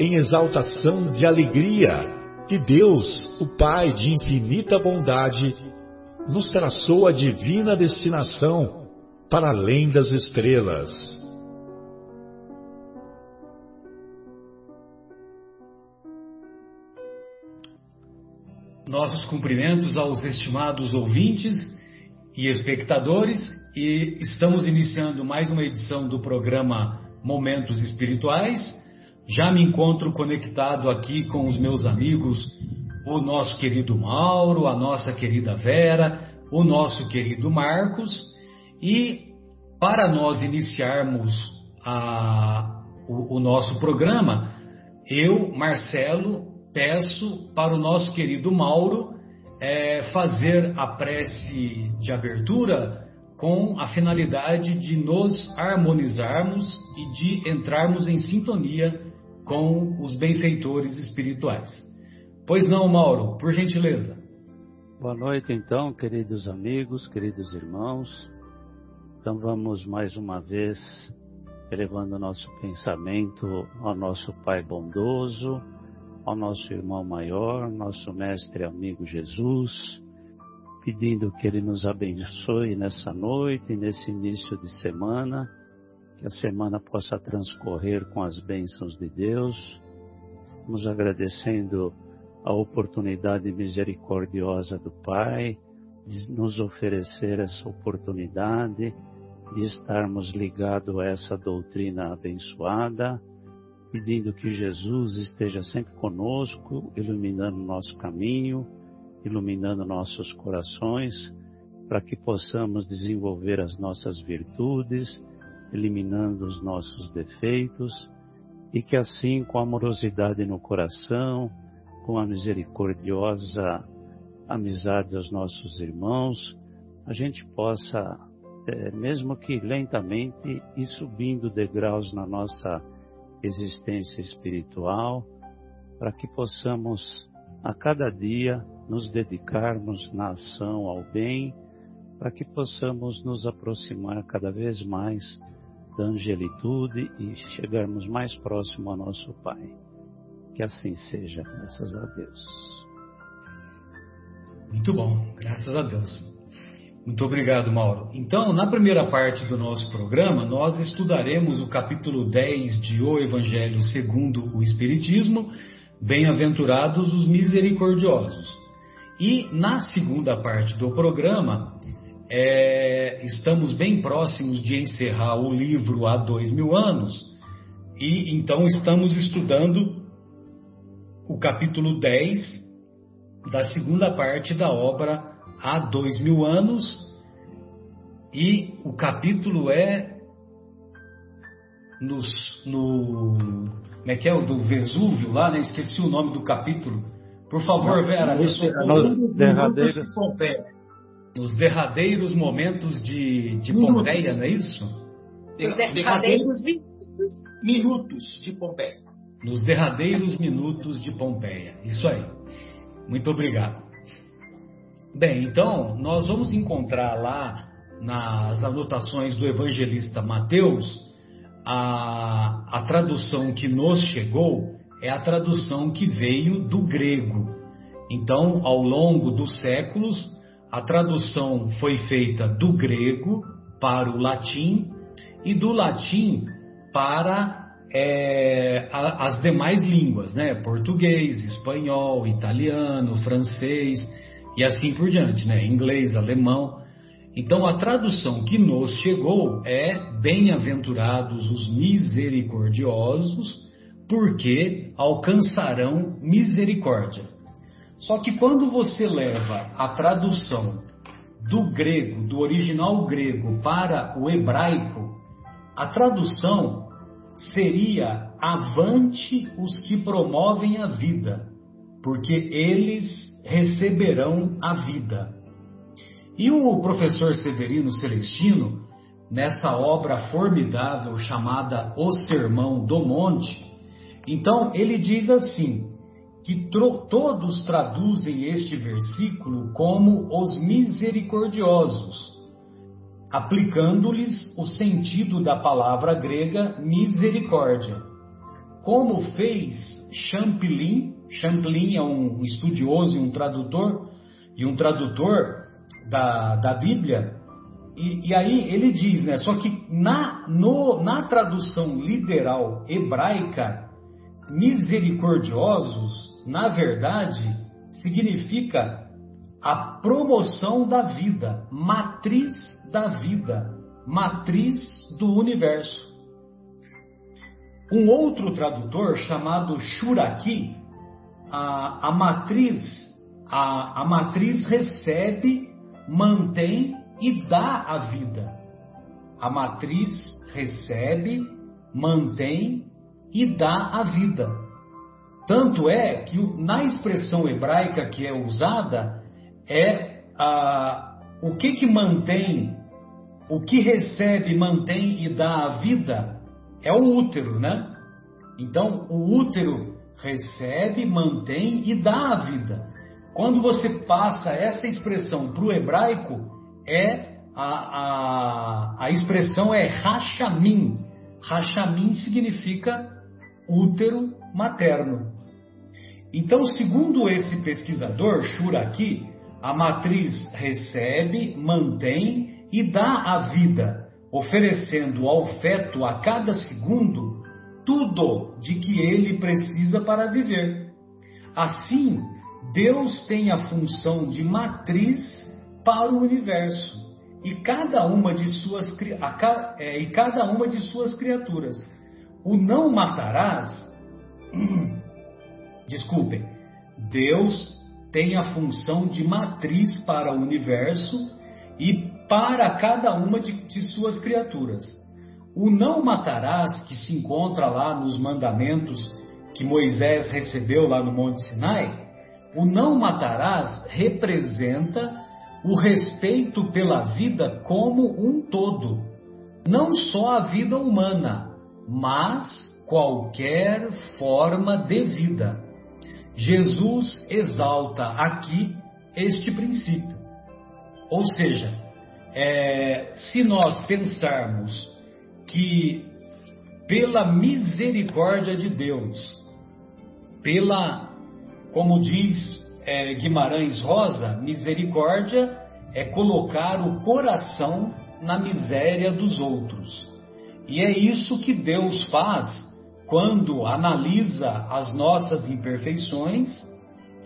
em exaltação de alegria que Deus, o Pai de infinita bondade, nos traçou a divina destinação para além das estrelas. Nossos cumprimentos aos estimados ouvintes e espectadores, e estamos iniciando mais uma edição do programa Momentos Espirituais já me encontro conectado aqui com os meus amigos, o nosso querido Mauro, a nossa querida Vera, o nosso querido Marcos, e para nós iniciarmos a, o, o nosso programa, eu, Marcelo, peço para o nosso querido Mauro é, fazer a prece de abertura com a finalidade de nos harmonizarmos e de entrarmos em sintonia com os benfeitores espirituais. Pois não, Mauro, por gentileza. Boa noite, então, queridos amigos, queridos irmãos. Então vamos mais uma vez elevando nosso pensamento ao nosso Pai bondoso, ao nosso irmão maior, nosso mestre amigo Jesus, pedindo que ele nos abençoe nessa noite, nesse início de semana que a semana possa transcorrer com as bênçãos de Deus. Nos agradecendo a oportunidade misericordiosa do Pai de nos oferecer essa oportunidade de estarmos ligados a essa doutrina abençoada, pedindo que Jesus esteja sempre conosco, iluminando nosso caminho, iluminando nossos corações, para que possamos desenvolver as nossas virtudes eliminando os nossos defeitos e que assim, com amorosidade no coração, com a misericordiosa amizade aos nossos irmãos, a gente possa, é, mesmo que lentamente, ir subindo degraus na nossa existência espiritual, para que possamos a cada dia nos dedicarmos na ação ao bem, para que possamos nos aproximar cada vez mais da angelitude e chegarmos mais próximo ao nosso Pai. Que assim seja, graças a Deus. Muito bom, graças a Deus. Muito obrigado, Mauro. Então, na primeira parte do nosso programa, nós estudaremos o capítulo 10 de O Evangelho segundo o Espiritismo, Bem-aventurados os misericordiosos. E na segunda parte do programa, é, estamos bem próximos de encerrar o livro há dois mil anos, e então estamos estudando o capítulo 10 da segunda parte da obra há dois mil anos, e o capítulo é nos, no. Como é que é? O do Vesúvio lá, né? Esqueci o nome do capítulo. Por favor, Vera, me socorro. Derradeiras, nos derradeiros momentos de, de Pompeia, não é isso? Derradeiros minutos, minutos de Pompeia. Nos derradeiros minutos de Pompeia. Isso aí. Muito obrigado. Bem, então, nós vamos encontrar lá nas anotações do evangelista Mateus a, a tradução que nos chegou é a tradução que veio do grego. Então, ao longo dos séculos, a tradução foi feita do grego para o latim e do latim para é, a, as demais línguas, né? Português, espanhol, italiano, francês e assim por diante, né? Inglês, alemão. Então a tradução que nos chegou é bem-aventurados os misericordiosos, porque alcançarão misericórdia. Só que quando você leva a tradução do grego, do original grego para o hebraico, a tradução seria avante os que promovem a vida, porque eles receberão a vida. E o professor Severino Celestino, nessa obra formidável chamada O Sermão do Monte, então ele diz assim: que todos traduzem este versículo como os misericordiosos, aplicando-lhes o sentido da palavra grega misericórdia. Como fez Champlin, Champlin é um estudioso e um tradutor, e um tradutor da, da Bíblia, e, e, aí ele diz, né? Só que na, no, na tradução literal hebraica, misericordiosos, na verdade, significa a promoção da vida, matriz da vida, matriz do universo. Um outro tradutor chamado Shuraki, a, a matriz, a, a matriz recebe, mantém e dá a vida. A matriz recebe, mantém e dá a vida. Tanto é que na expressão hebraica que é usada é a, o que que mantém, o que recebe, mantém e dá a vida é o útero, né? Então o útero recebe, mantém e dá a vida. Quando você passa essa expressão para o hebraico, é a, a, a expressão é rachamim. Rachamim significa útero materno. Então, segundo esse pesquisador, Shuraki, a matriz recebe, mantém e dá a vida, oferecendo ao feto a cada segundo tudo de que ele precisa para viver. Assim, Deus tem a função de matriz para o universo e cada uma de suas, é, e cada uma de suas criaturas o não matarás, desculpem, Deus tem a função de matriz para o universo e para cada uma de, de suas criaturas. O não matarás, que se encontra lá nos mandamentos que Moisés recebeu lá no Monte Sinai, o não matarás representa o respeito pela vida como um todo, não só a vida humana, mas qualquer forma de vida. Jesus exalta aqui este princípio. Ou seja, é, se nós pensarmos que pela misericórdia de Deus, pela, como diz é, Guimarães Rosa, misericórdia é colocar o coração na miséria dos outros. E é isso que Deus faz quando analisa as nossas imperfeições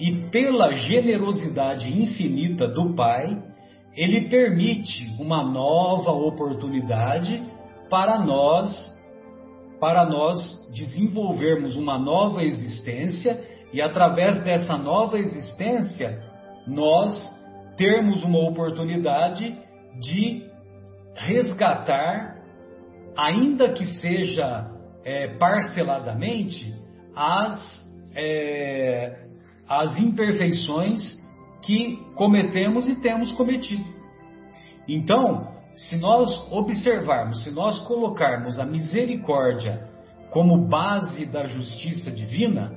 e, pela generosidade infinita do Pai, Ele permite uma nova oportunidade para nós, para nós desenvolvermos uma nova existência e, através dessa nova existência, nós termos uma oportunidade de resgatar ainda que seja é, parceladamente, as, é, as imperfeições que cometemos e temos cometido. Então, se nós observarmos, se nós colocarmos a misericórdia como base da justiça divina,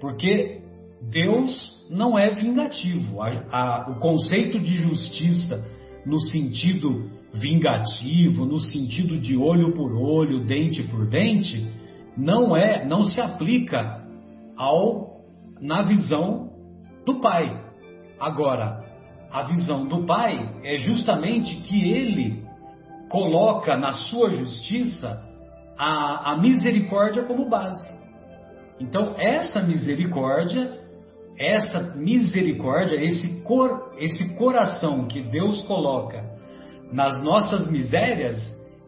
porque Deus não é vingativo. A, a, o conceito de justiça, no sentido vingativo, no sentido de olho por olho, dente por dente, não é, não se aplica ao na visão do pai. Agora, a visão do pai é justamente que ele coloca na sua justiça a, a misericórdia como base. Então, essa misericórdia, essa misericórdia, esse, cor, esse coração que Deus coloca nas nossas misérias,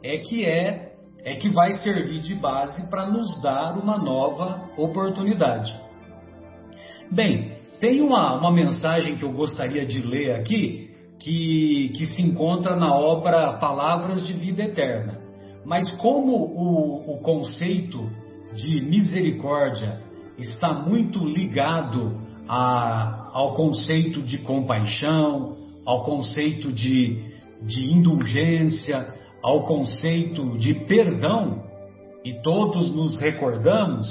é que é, é que vai servir de base para nos dar uma nova oportunidade. Bem, tem uma, uma mensagem que eu gostaria de ler aqui, que, que se encontra na obra Palavras de Vida Eterna. Mas como o, o conceito de misericórdia está muito ligado a, ao conceito de compaixão, ao conceito de, de indulgência, ao conceito de perdão, e todos nos recordamos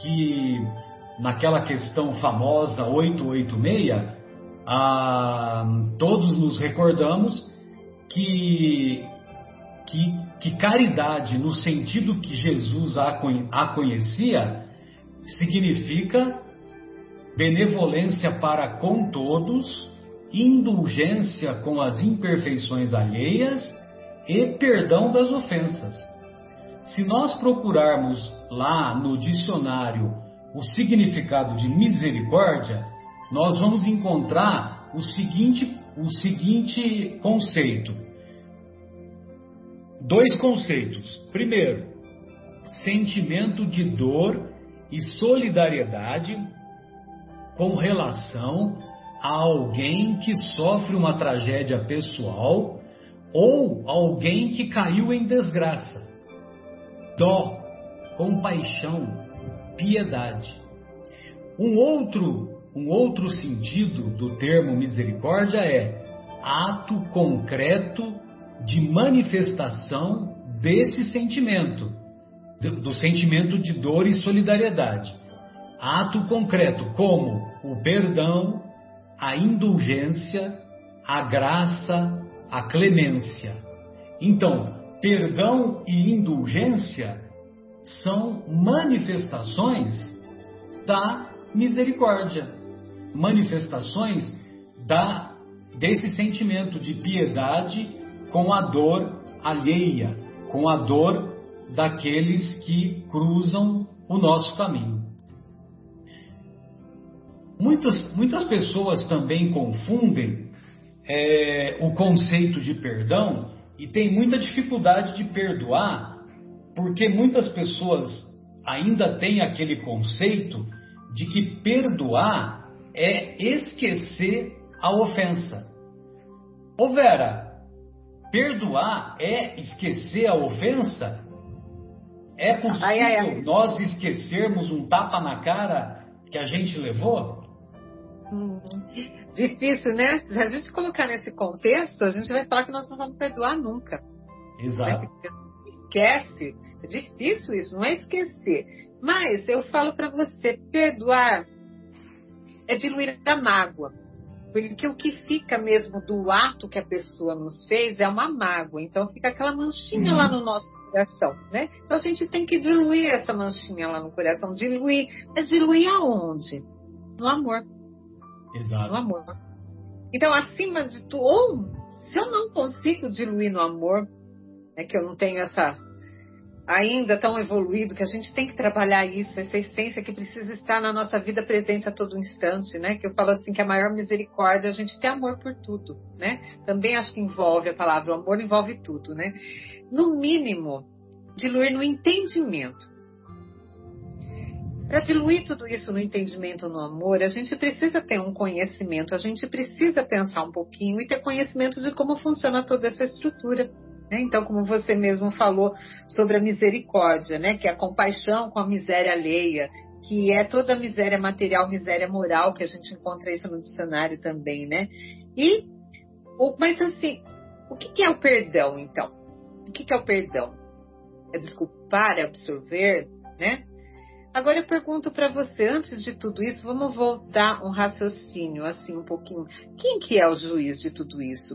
que naquela questão famosa 886, ah, todos nos recordamos que, que, que, caridade, no sentido que Jesus a, a conhecia, significa benevolência para com todos, indulgência com as imperfeições alheias e perdão das ofensas. Se nós procurarmos lá no dicionário o significado de misericórdia, nós vamos encontrar o seguinte, o seguinte conceito. Dois conceitos. Primeiro, sentimento de dor e solidariedade com relação alguém que sofre uma tragédia pessoal ou alguém que caiu em desgraça. Dó, compaixão, piedade. Um outro, um outro sentido do termo misericórdia é ato concreto de manifestação desse sentimento, do sentimento de dor e solidariedade. Ato concreto como o perdão, a indulgência, a graça, a clemência. Então, perdão e indulgência são manifestações da misericórdia, manifestações da desse sentimento de piedade com a dor alheia, com a dor daqueles que cruzam o nosso caminho. Muitas, muitas pessoas também confundem é, o conceito de perdão e têm muita dificuldade de perdoar porque muitas pessoas ainda têm aquele conceito de que perdoar é esquecer a ofensa. Ô Vera, perdoar é esquecer a ofensa? É possível ai, ai, ai. nós esquecermos um tapa na cara que a gente levou? Hum, difícil, né? Se a gente colocar nesse contexto, a gente vai falar que nós não vamos perdoar nunca. Exato. Esquece. É difícil isso, não é esquecer. Mas eu falo para você, perdoar é diluir a mágoa. Porque o que fica mesmo do ato que a pessoa nos fez é uma mágoa. Então fica aquela manchinha lá no nosso coração, né? Então a gente tem que diluir essa manchinha lá no coração. Diluir. Mas diluir aonde? No amor. Exato. No amor. Então, acima de tudo, ou se eu não consigo diluir no amor, é que eu não tenho essa ainda tão evoluído que a gente tem que trabalhar isso, essa essência que precisa estar na nossa vida presente a todo instante, né? Que eu falo assim que a maior misericórdia é a gente ter amor por tudo, né? Também acho que envolve a palavra o amor envolve tudo, né? No mínimo, diluir no entendimento. Para diluir tudo isso no entendimento, no amor, a gente precisa ter um conhecimento, a gente precisa pensar um pouquinho e ter conhecimento de como funciona toda essa estrutura. Né? Então, como você mesmo falou sobre a misericórdia, né? que é a compaixão com a miséria alheia, que é toda a miséria material, miséria moral, que a gente encontra isso no dicionário também, né? E, mas assim, o que é o perdão, então? O que é o perdão? É desculpar, é absorver, né? Agora eu pergunto para você, antes de tudo isso, vamos voltar um raciocínio assim um pouquinho. Quem que é o juiz de tudo isso?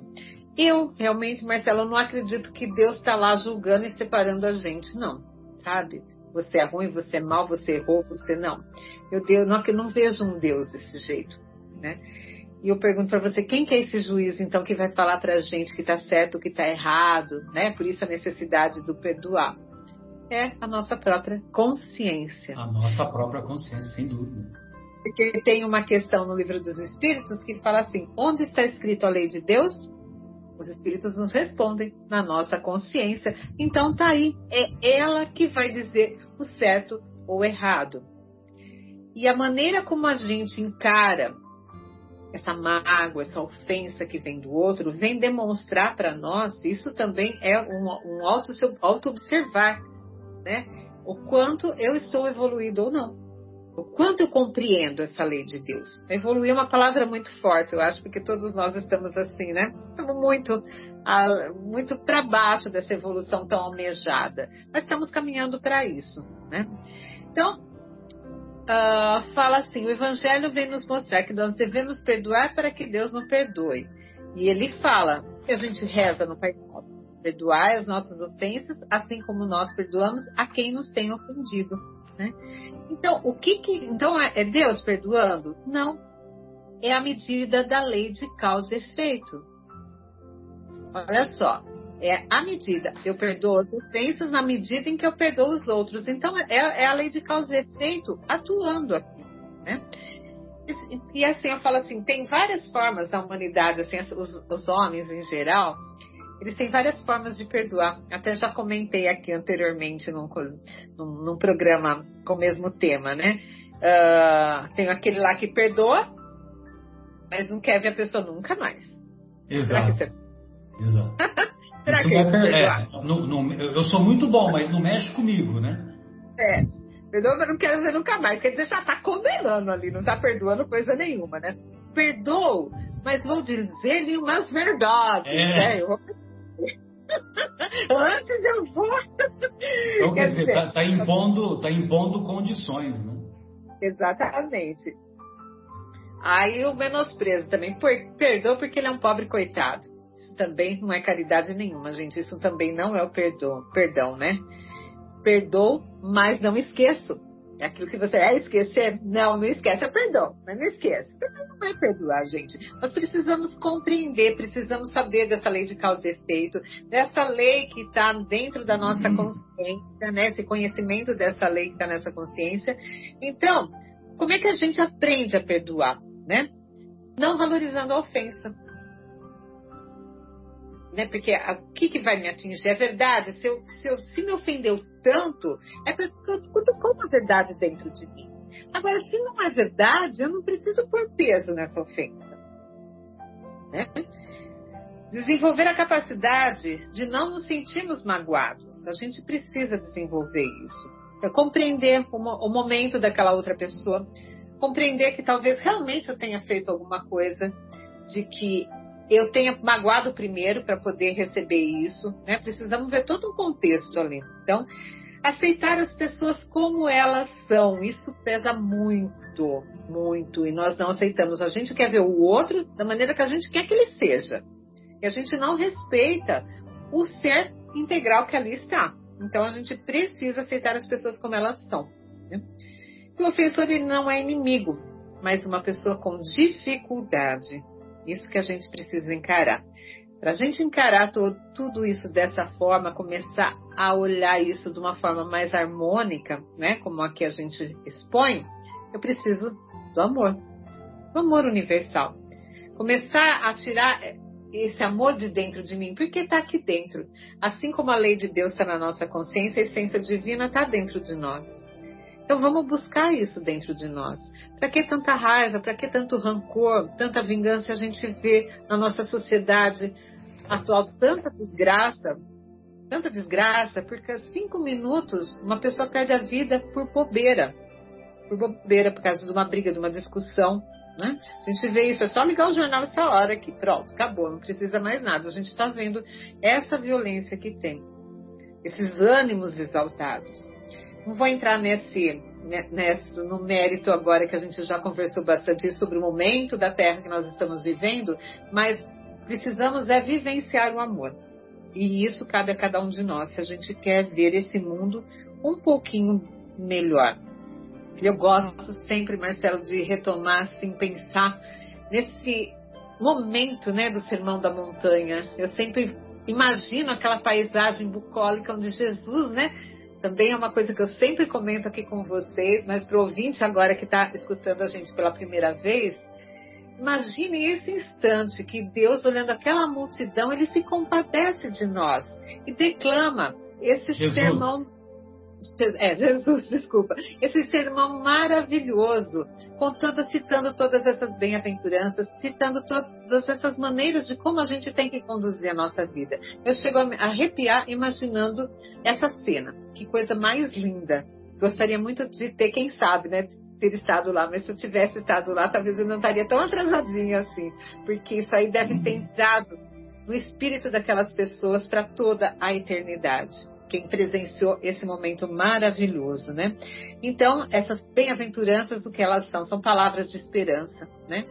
Eu, realmente, Marcelo, não acredito que Deus está lá julgando e separando a gente, não, sabe? Você é ruim, você é mal, você errou, você não. Eu, não, eu não vejo um Deus desse jeito, né? E eu pergunto para você, quem que é esse juiz, então, que vai falar para a gente que está certo, que está errado, né? Por isso a necessidade do perdoar. É a nossa própria consciência. A nossa própria consciência, sem dúvida. Porque tem uma questão no livro dos Espíritos que fala assim: onde está escrito a lei de Deus? Os Espíritos nos respondem na nossa consciência. Então tá aí, é ela que vai dizer o certo ou errado. E a maneira como a gente encara essa mágoa, essa ofensa que vem do outro, vem demonstrar para nós, isso também é um, um auto-observar, né? O quanto eu estou evoluído ou não. O quanto eu compreendo essa lei de Deus. Evoluir é uma palavra muito forte, eu acho, porque todos nós estamos assim, né? Estamos muito, muito para baixo dessa evolução tão almejada. Mas estamos caminhando para isso, né? Então, uh, fala assim: o Evangelho vem nos mostrar que nós devemos perdoar para que Deus nos perdoe. E ele fala que a gente reza no Pai Nosso. Perdoar as nossas ofensas, assim como nós perdoamos a quem nos tem ofendido. Né? Então, o que, que então é, é Deus perdoando? Não. É a medida da lei de causa e efeito. Olha só, é a medida. Eu perdoo as ofensas na medida em que eu perdoo os outros. Então, é, é a lei de causa e efeito atuando aqui. Né? E, e, assim, eu falo assim: tem várias formas da humanidade, assim, os, os homens em geral, eles têm várias formas de perdoar. Até já comentei aqui anteriormente num, num, num programa com o mesmo tema, né? Uh, tem aquele lá que perdoa, mas não quer ver a pessoa nunca mais. Exato. Será que é... Exato. Será Isso que é, é no, no, eu sou muito bom, mas não mexe comigo, né? É. Perdoa, mas não quero ver nunca mais. Quer dizer, já está condenando ali, não está perdoando coisa nenhuma, né? Perdoo, mas vou dizer-lhe umas verdades, é. né? Eu vou... Antes eu vou. Então, quer, dizer, está tá impondo, tá impondo condições, né? Exatamente. Aí o menosprezo também. Perdoa porque ele é um pobre coitado também não é caridade nenhuma, gente. Isso também não é o perdão, perdão, né? Perdoo, mas não esqueço. É aquilo que você é esquecer? Não, não esquece, é perdão, mas não esquece. Não é perdoar, gente. Nós precisamos compreender, precisamos saber dessa lei de causa e efeito, dessa lei que está dentro da nossa consciência, né? Esse conhecimento dessa lei que está nessa consciência. Então, como é que a gente aprende a perdoar, né? Não valorizando a ofensa né? Porque o que, que vai me atingir? É verdade. Se, eu, se, eu, se me ofendeu tanto, é porque eu cutucou uma verdade dentro de mim. Agora, se não é verdade, eu não preciso pôr peso nessa ofensa. Né? Desenvolver a capacidade de não nos sentirmos magoados. A gente precisa desenvolver isso. É compreender o momento daquela outra pessoa. Compreender que talvez realmente eu tenha feito alguma coisa de que eu tenha magoado primeiro para poder receber isso, né? Precisamos ver todo um contexto ali. Então, aceitar as pessoas como elas são, isso pesa muito, muito, e nós não aceitamos. A gente quer ver o outro da maneira que a gente quer que ele seja. E a gente não respeita o ser integral que ali está. Então a gente precisa aceitar as pessoas como elas são. Né? O ofensor ele não é inimigo, mas uma pessoa com dificuldade isso que a gente precisa encarar. Para a gente encarar todo, tudo isso dessa forma, começar a olhar isso de uma forma mais harmônica, né, como aqui a gente expõe, eu preciso do amor, do amor universal. Começar a tirar esse amor de dentro de mim, porque está aqui dentro. Assim como a lei de Deus está na nossa consciência, a essência divina está dentro de nós. Então vamos buscar isso dentro de nós. Para que tanta raiva? Para que tanto rancor? Tanta vingança a gente vê na nossa sociedade atual? Tanta desgraça, tanta desgraça, porque cinco minutos uma pessoa perde a vida por bobeira. Por bobeira, por causa de uma briga, de uma discussão. Né? A gente vê isso, é só ligar o jornal essa hora aqui, pronto, acabou, não precisa mais nada. A gente está vendo essa violência que tem, esses ânimos exaltados. Não vou entrar nesse, né, nesse, no mérito agora que a gente já conversou bastante sobre o momento da Terra que nós estamos vivendo, mas precisamos é vivenciar o amor. E isso cabe a cada um de nós, se a gente quer ver esse mundo um pouquinho melhor. Eu gosto sempre, Marcelo, de retomar, assim, pensar nesse momento, né, do Sermão da Montanha. Eu sempre imagino aquela paisagem bucólica onde Jesus, né, também é uma coisa que eu sempre comento aqui com vocês, mas para o ouvinte agora que está escutando a gente pela primeira vez, imagine esse instante que Deus, olhando aquela multidão, ele se compadece de nós e declama esse Jesus. sermão é, Jesus, desculpa. Esse sermão maravilhoso, contando, citando todas essas bem-aventuranças, citando todas essas maneiras de como a gente tem que conduzir a nossa vida. Eu chego a arrepiar imaginando essa cena. Que coisa mais linda. Gostaria muito de ter, quem sabe, né? Ter estado lá, mas se eu tivesse estado lá, talvez eu não estaria tão atrasadinha assim, porque isso aí deve ter entrado no espírito daquelas pessoas para toda a eternidade quem presenciou esse momento maravilhoso, né? Então, essas bem-aventuranças, o que elas são? São palavras de esperança, né?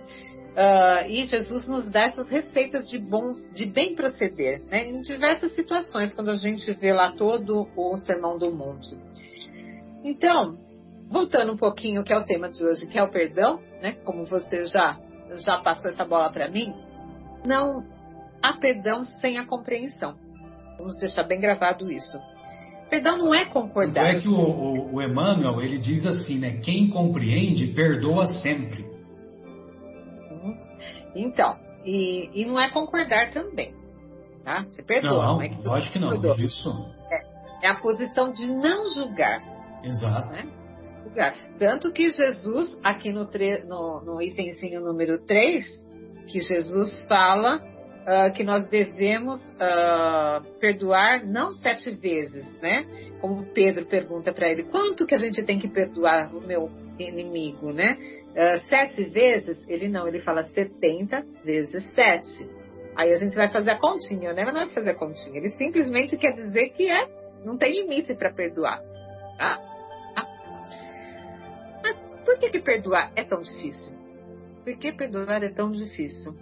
Uh, e Jesus nos dá essas receitas de bom, de bem proceder, né? Em diversas situações, quando a gente vê lá todo o Sermão do Monte. Então, voltando um pouquinho que é o tema de hoje, que é o perdão, né? Como você já já passou essa bola para mim, não há perdão sem a compreensão. Vamos deixar bem gravado isso. Perdão não é concordar. É que o, o, o Emmanuel, ele diz assim, né? Quem compreende, perdoa sempre. Uhum. Então, e, e não é concordar também. Tá? Você perdoa, não, não é que você lógico que não, perdoa. isso. É, é, a posição de não julgar. Exato. Né? Julgar. Tanto que Jesus, aqui no, tre no, no itemzinho número 3, que Jesus fala uh, que nós devemos uh, perdoar não sete vezes, né? Como Pedro pergunta para ele, quanto que a gente tem que perdoar o meu inimigo, né? Uh, sete vezes? Ele não, ele fala 70 vezes sete. Aí a gente vai fazer a continha, né? Mas não é fazer a continha, ele simplesmente quer dizer que é, não tem limite para perdoar. Tá? Mas por que, que perdoar é tão difícil? Por que perdoar é tão difícil?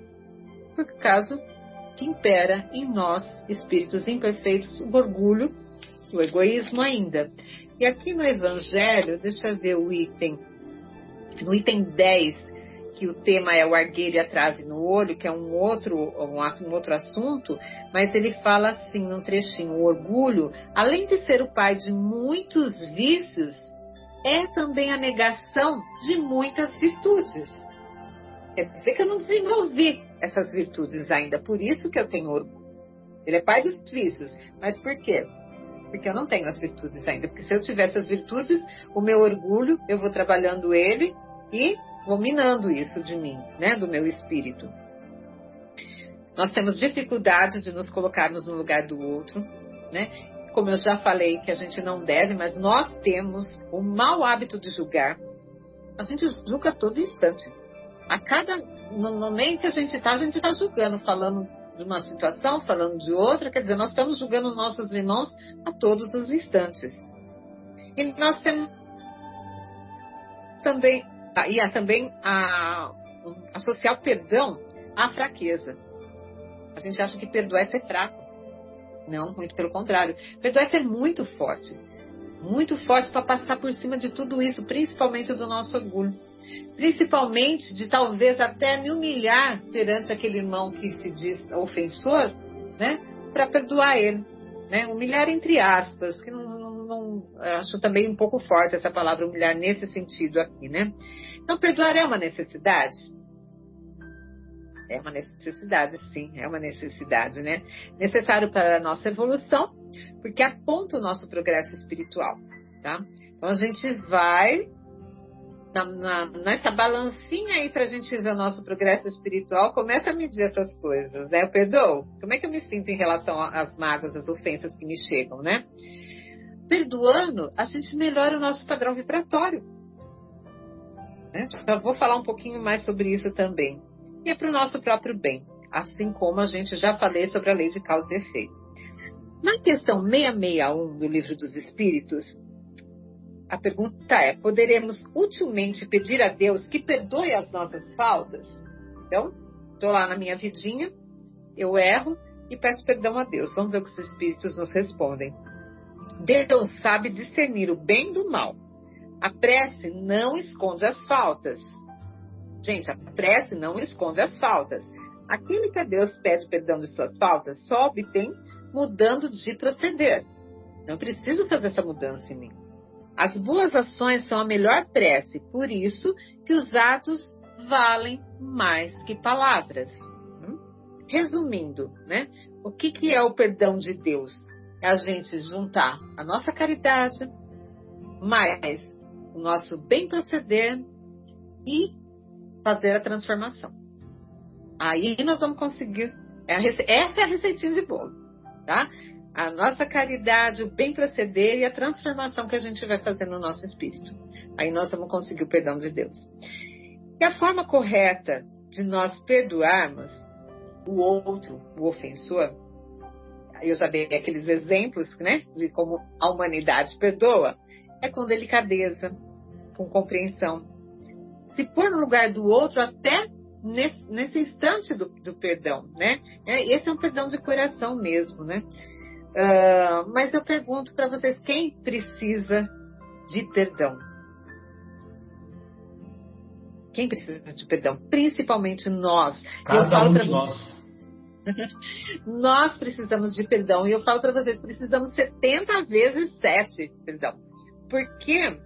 Por causa que impera em nós, espíritos imperfeitos, o orgulho, o egoísmo ainda. E aqui no Evangelho, deixa eu ver o item, no item 10, que o tema é o argueiro e a trave no olho, que é um outro, um, outro assunto, mas ele fala assim num trechinho: o orgulho, além de ser o pai de muitos vícios, é também a negação de muitas virtudes. Quer dizer que eu não desenvolvi essas virtudes ainda. Por isso que eu tenho orgulho. Ele é pai dos vícios. Mas por quê? Porque eu não tenho as virtudes ainda. Porque se eu tivesse as virtudes, o meu orgulho, eu vou trabalhando ele e vou minando isso de mim, né? Do meu espírito. Nós temos dificuldade de nos colocarmos no lugar do outro, né? Como eu já falei que a gente não deve, mas nós temos o mau hábito de julgar. A gente julga todo instante. A cada no momento que a gente está, a gente está julgando, falando de uma situação, falando de outra, quer dizer, nós estamos julgando nossos irmãos a todos os instantes. E nós temos também, e há também a, associar o perdão à fraqueza. A gente acha que perdoar é ser fraco. Não, muito pelo contrário. Perdoar é ser muito forte. Muito forte para passar por cima de tudo isso, principalmente do nosso orgulho principalmente de talvez até me humilhar perante aquele irmão que se diz ofensor, né, para perdoar ele, né, humilhar entre aspas, que não, não, não, acho também um pouco forte essa palavra humilhar nesse sentido aqui, né? Então perdoar é uma necessidade. É uma necessidade, sim, é uma necessidade, né? Necessário para a nossa evolução, porque aponta o nosso progresso espiritual, tá? Então a gente vai na, na, nessa balancinha aí para a gente ver o nosso progresso espiritual, começa a medir essas coisas, né? Eu perdoo? Como é que eu me sinto em relação às mágoas, às ofensas que me chegam, né? Perdoando, a gente melhora o nosso padrão vibratório. Né? Já vou falar um pouquinho mais sobre isso também. E é para o nosso próprio bem, assim como a gente já falei sobre a lei de causa e efeito. Na questão 661 do Livro dos Espíritos, a pergunta é: poderemos utilmente pedir a Deus que perdoe as nossas faltas? Então, estou lá na minha vidinha, eu erro e peço perdão a Deus. Vamos ver o que os espíritos nos respondem. Deus sabe discernir o bem do mal. A prece não esconde as faltas. Gente, a prece não esconde as faltas. Aquele que a Deus pede perdão de suas faltas só obtém mudando de proceder. Eu preciso fazer essa mudança em mim. As boas ações são a melhor prece, por isso que os atos valem mais que palavras. Hum? Resumindo, né? O que, que é o perdão de Deus? É a gente juntar a nossa caridade, mais o nosso bem proceder e fazer a transformação. Aí nós vamos conseguir. É essa é a receitinha de bolo, tá? A nossa caridade, o bem proceder e a transformação que a gente vai fazer no nosso espírito. Aí nós vamos conseguir o perdão de Deus. E a forma correta de nós perdoarmos o outro, o ofensor, eu já dei aqueles exemplos, né, de como a humanidade perdoa, é com delicadeza, com compreensão. Se pôr no lugar do outro até nesse, nesse instante do, do, perdão, né? É, esse é um perdão de coração mesmo, né? Uh, mas eu pergunto para vocês, quem precisa de perdão? Quem precisa de perdão? Principalmente nós. Cada um de nós. nós precisamos de perdão. E eu falo para vocês, precisamos 70 vezes 7 perdão. Porque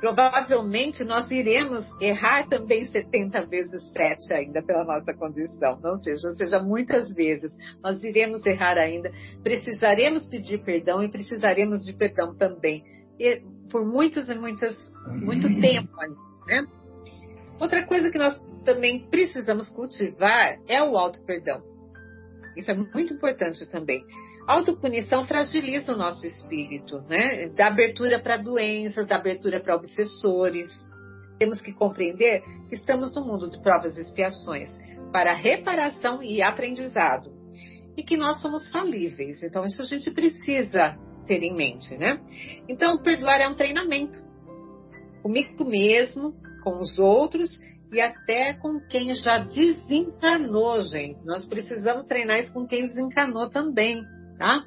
provavelmente nós iremos errar também 70 vezes 7 ainda pela nossa condição. Não seja, seja muitas vezes. Nós iremos errar ainda. Precisaremos pedir perdão e precisaremos de perdão também. E por muitos e muitas, muito tempo ainda, né? Outra coisa que nós também precisamos cultivar é o auto-perdão. Isso é muito importante também. Autopunição fragiliza o nosso espírito, né? Dá abertura para doenças, dá abertura para obsessores. Temos que compreender que estamos no mundo de provas e expiações para reparação e aprendizado. E que nós somos falíveis. Então, isso a gente precisa ter em mente, né? Então, perdoar é um treinamento. Comigo mesmo, com os outros e até com quem já desencanou, gente. Nós precisamos treinar isso com quem desencanou também, tá?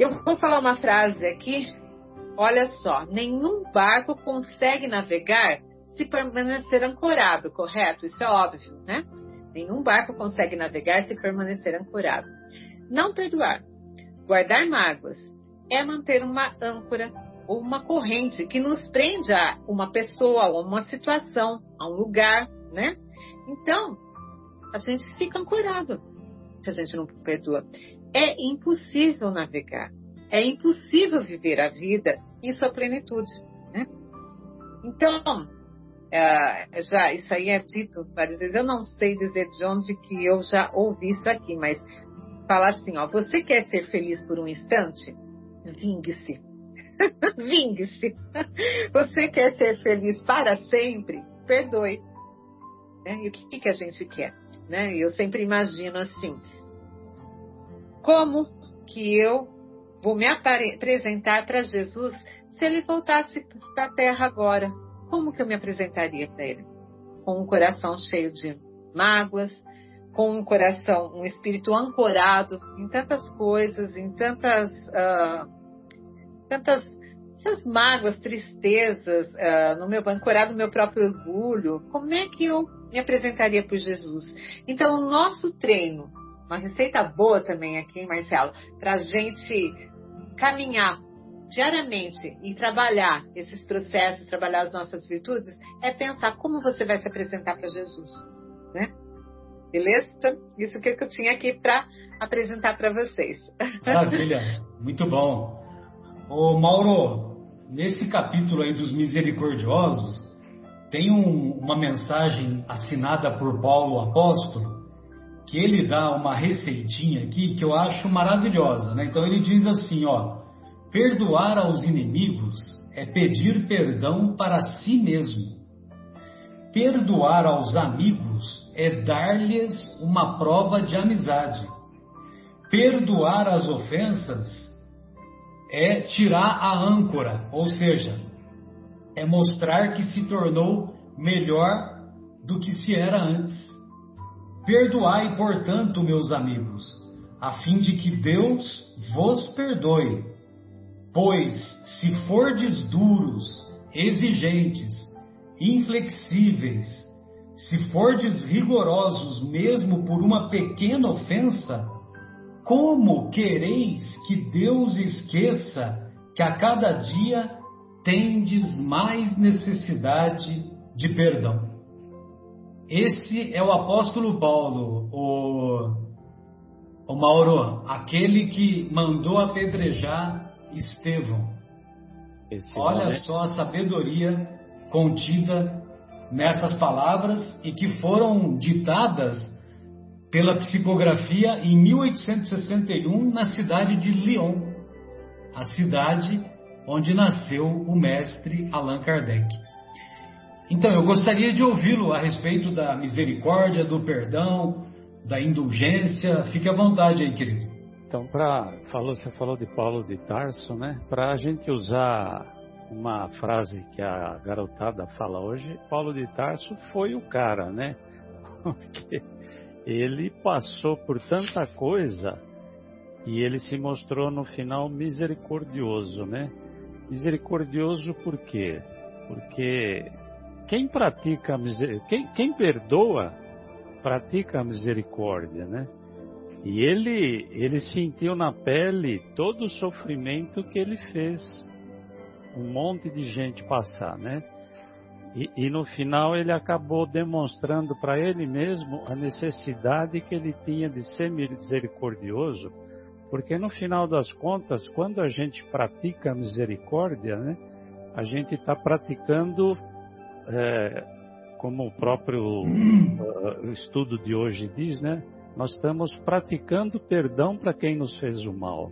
Eu vou falar uma frase aqui. Olha só, nenhum barco consegue navegar se permanecer ancorado, correto? Isso é óbvio, né? Nenhum barco consegue navegar se permanecer ancorado. Não perdoar, guardar mágoas, é manter uma âncora ou uma corrente que nos prende a uma pessoa, a uma situação, a um lugar, né? Então, a gente fica ancorado se a gente não perdoa. É impossível navegar, é impossível viver a vida em sua plenitude, né? Então, é, já isso aí é dito várias vezes. Eu não sei dizer de onde que eu já ouvi isso aqui, mas fala assim, ó, você quer ser feliz por um instante? Vingue-se Vingue-se. Você quer ser feliz para sempre? Perdoe. Né? E o que, que a gente quer? Né? Eu sempre imagino assim: como que eu vou me apresentar para Jesus se ele voltasse para a terra agora? Como que eu me apresentaria para ele? Com um coração cheio de mágoas, com um coração, um espírito ancorado em tantas coisas, em tantas. Uh, tantas essas mágoas, tristezas, uh, no meu ancorado no meu próprio orgulho, como é que eu me apresentaria por Jesus? Então, o nosso treino, uma receita boa também aqui, Marcelo, para a gente caminhar diariamente e trabalhar esses processos, trabalhar as nossas virtudes, é pensar como você vai se apresentar para Jesus, né? Beleza? Então, isso que eu tinha aqui para apresentar para vocês. Maravilha, muito bom. Ô Mauro, nesse capítulo aí dos misericordiosos, tem um, uma mensagem assinada por Paulo apóstolo, que ele dá uma receitinha aqui que eu acho maravilhosa, né? Então ele diz assim, ó, perdoar aos inimigos é pedir perdão para si mesmo. Perdoar aos amigos é dar-lhes uma prova de amizade. Perdoar as ofensas é tirar a âncora, ou seja, é mostrar que se tornou melhor do que se era antes. Perdoai, portanto, meus amigos, a fim de que Deus vos perdoe. Pois, se fordes duros, exigentes, inflexíveis, se fordes rigorosos mesmo por uma pequena ofensa, como quereis que Deus esqueça que a cada dia tendes mais necessidade de perdão? Esse é o apóstolo Paulo, o, o Mauro, aquele que mandou apedrejar Estevão. Esse Olha nome... só a sabedoria contida nessas palavras e que foram ditadas pela psicografia em 1861 na cidade de Lyon, a cidade onde nasceu o mestre Allan Kardec. Então, eu gostaria de ouvi-lo a respeito da misericórdia, do perdão, da indulgência. Fique à vontade aí, querido. Então, para falou, você falou de Paulo de Tarso, né? Para a gente usar uma frase que a garotada fala hoje, Paulo de Tarso foi o cara, né? Porque ele passou por tanta coisa e ele se mostrou no final misericordioso, né? Misericordioso por quê? Porque quem pratica quem, quem perdoa pratica a misericórdia, né? E ele ele sentiu na pele todo o sofrimento que ele fez um monte de gente passar, né? E, e no final ele acabou demonstrando para ele mesmo a necessidade que ele tinha de ser misericordioso, porque no final das contas, quando a gente pratica a misericórdia, né, a gente está praticando, é, como o próprio uh, estudo de hoje diz, né, nós estamos praticando perdão para quem nos fez o mal.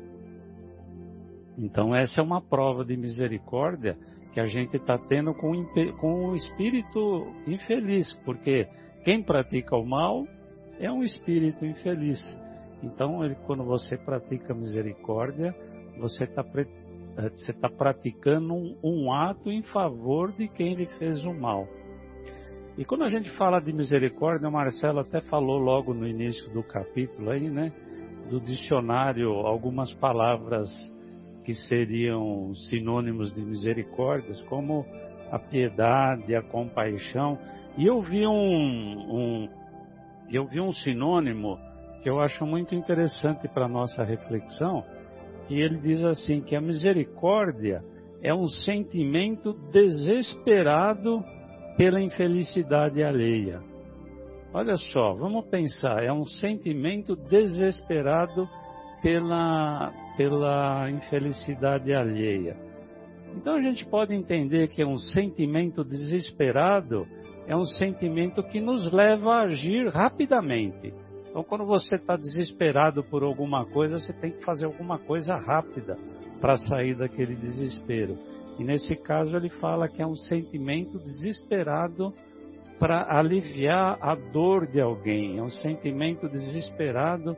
Então, essa é uma prova de misericórdia que a gente está tendo com, com o espírito infeliz, porque quem pratica o mal é um espírito infeliz. Então, ele, quando você pratica misericórdia, você está você tá praticando um, um ato em favor de quem lhe fez o mal. E quando a gente fala de misericórdia, o Marcelo até falou logo no início do capítulo aí, né? Do dicionário, algumas palavras que seriam sinônimos de misericórdias, como a piedade, a compaixão. E eu vi um, um eu vi um sinônimo que eu acho muito interessante para nossa reflexão, e ele diz assim que a misericórdia é um sentimento desesperado pela infelicidade alheia. Olha só, vamos pensar, é um sentimento desesperado pela pela infelicidade alheia. Então a gente pode entender que é um sentimento desesperado é um sentimento que nos leva a agir rapidamente. Então, quando você está desesperado por alguma coisa, você tem que fazer alguma coisa rápida para sair daquele desespero. E nesse caso, ele fala que é um sentimento desesperado para aliviar a dor de alguém, é um sentimento desesperado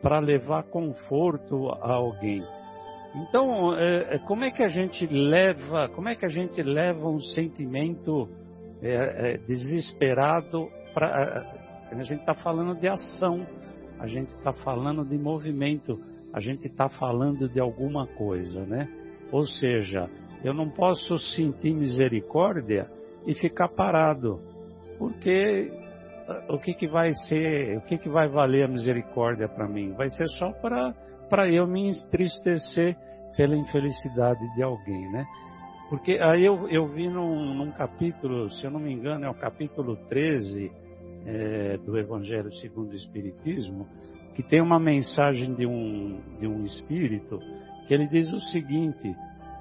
para levar conforto a alguém. Então, é, é, como é que a gente leva, como é que a gente leva um sentimento é, é desesperado para? A gente está falando de ação, a gente está falando de movimento, a gente está falando de alguma coisa, né? Ou seja, eu não posso sentir misericórdia e ficar parado, porque o que, que vai ser, o que, que vai valer a misericórdia para mim? Vai ser só para eu me entristecer pela infelicidade de alguém, né? Porque aí eu, eu vi num, num capítulo, se eu não me engano, é o capítulo 13 é, do Evangelho segundo o Espiritismo, que tem uma mensagem de um, de um espírito que ele diz o seguinte,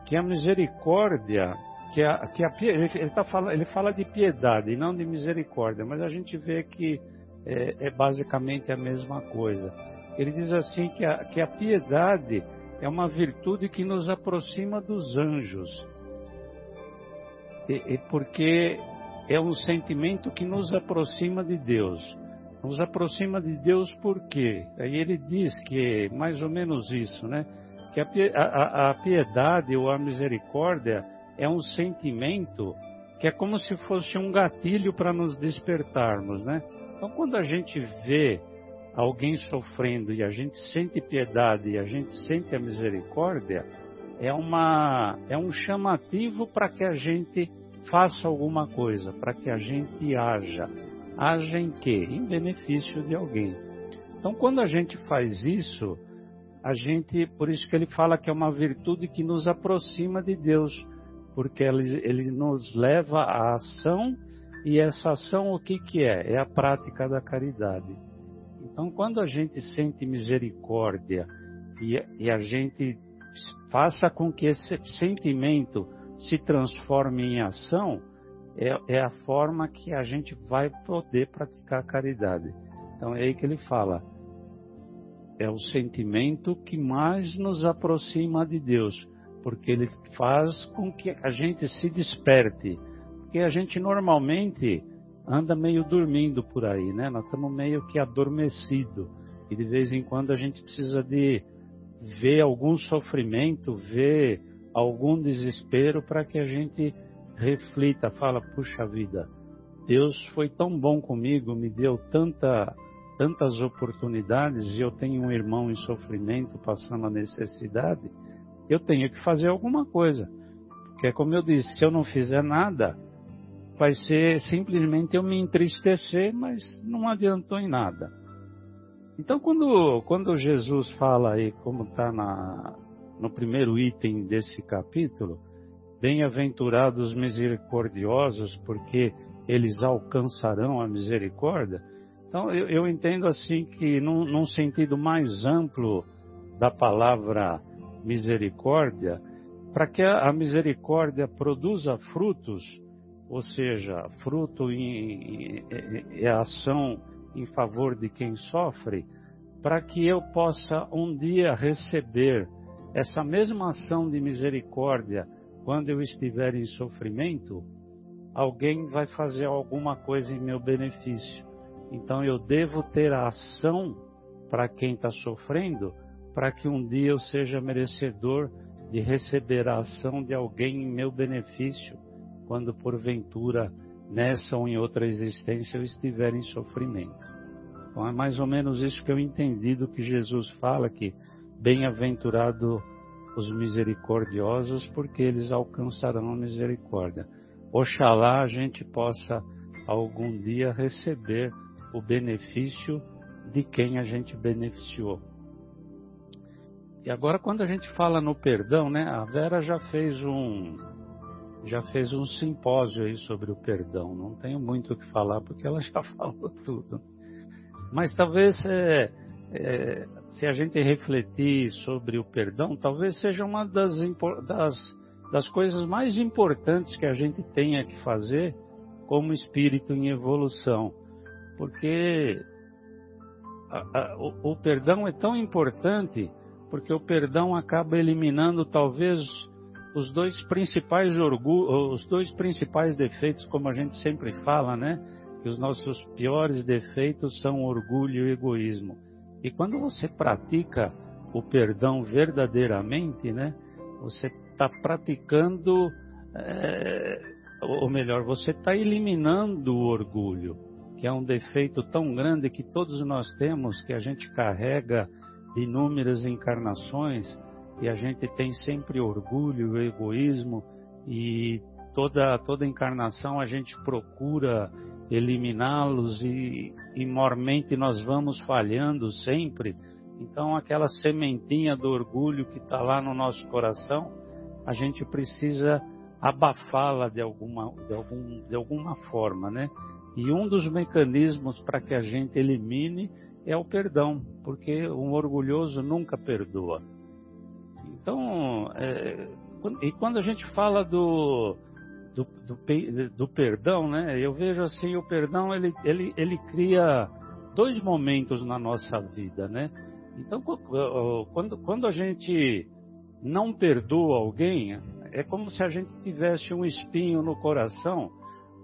que a misericórdia que a, que a, ele, tá falando, ele fala de piedade e não de misericórdia, mas a gente vê que é, é basicamente a mesma coisa. Ele diz assim que a, que a piedade é uma virtude que nos aproxima dos anjos, e, e porque é um sentimento que nos aproxima de Deus. Nos aproxima de Deus por quê? Aí ele diz que é mais ou menos isso, né? Que a, a, a piedade ou a misericórdia é um sentimento que é como se fosse um gatilho para nos despertarmos, né? Então, quando a gente vê alguém sofrendo e a gente sente piedade e a gente sente a misericórdia, é, uma, é um chamativo para que a gente faça alguma coisa, para que a gente haja. Haja em quê? Em benefício de alguém. Então, quando a gente faz isso, a gente, por isso que ele fala que é uma virtude que nos aproxima de Deus, porque ele, ele nos leva à ação e essa ação o que que é? É a prática da caridade. Então, quando a gente sente misericórdia e, e a gente faça com que esse sentimento se transforme em ação, é, é, a forma que a gente vai poder praticar a caridade. Então é aí que ele fala. É o sentimento que mais nos aproxima de Deus, porque ele faz com que a gente se desperte. Porque a gente normalmente anda meio dormindo por aí, né? Nós estamos meio que adormecido. E de vez em quando a gente precisa de ver algum sofrimento, ver algum desespero para que a gente reflita, fala, puxa vida, Deus foi tão bom comigo, me deu tanta, tantas oportunidades e eu tenho um irmão em sofrimento, passando a necessidade, eu tenho que fazer alguma coisa. Porque é como eu disse, se eu não fizer nada, vai ser simplesmente eu me entristecer, mas não adiantou em nada. Então, quando, quando Jesus fala aí, como está no primeiro item desse capítulo, bem-aventurados misericordiosos, porque eles alcançarão a misericórdia. Então, eu, eu entendo assim que, num, num sentido mais amplo da palavra misericórdia, para que a misericórdia produza frutos, ou seja, fruto em, em, ação em favor de quem sofre, para que eu possa um dia receber essa mesma ação de misericórdia quando eu estiver em sofrimento, alguém vai fazer alguma coisa em meu benefício. Então eu devo ter a ação para quem está sofrendo, para que um dia eu seja merecedor de receber a ação de alguém em meu benefício, quando porventura nessa ou em outra existência eu estiver em sofrimento. Então é mais ou menos isso que eu entendi do que Jesus fala que bem-aventurado os misericordiosos, porque eles alcançarão a misericórdia. Oxalá a gente possa algum dia receber o benefício de quem a gente beneficiou. E agora quando a gente fala no perdão, né? A Vera já fez um já fez um simpósio aí sobre o perdão. Não tenho muito o que falar porque ela já falou tudo. Mas talvez é, é, se a gente refletir sobre o perdão, talvez seja uma das, das, das coisas mais importantes que a gente tenha que fazer como espírito em evolução. Porque a, a, o, o perdão é tão importante porque o perdão acaba eliminando talvez os dois principais os dois principais defeitos, como a gente sempre fala, né? Que os nossos piores defeitos são orgulho e egoísmo. E quando você pratica o perdão verdadeiramente, né, você está praticando, é, ou melhor, você está eliminando o orgulho, que é um defeito tão grande que todos nós temos, que a gente carrega de inúmeras encarnações, e a gente tem sempre orgulho, egoísmo, e toda, toda encarnação a gente procura eliminá-los e, e mormente nós vamos falhando sempre. Então, aquela sementinha do orgulho que está lá no nosso coração, a gente precisa abafá-la de alguma, de, algum, de alguma forma, né? E um dos mecanismos para que a gente elimine é o perdão, porque um orgulhoso nunca perdoa. Então, é, e quando a gente fala do, do, do, do, perdão, né? Eu vejo assim, o perdão ele, ele, ele cria dois momentos na nossa vida, né? Então, quando, quando a gente não perdoa alguém, é como se a gente tivesse um espinho no coração,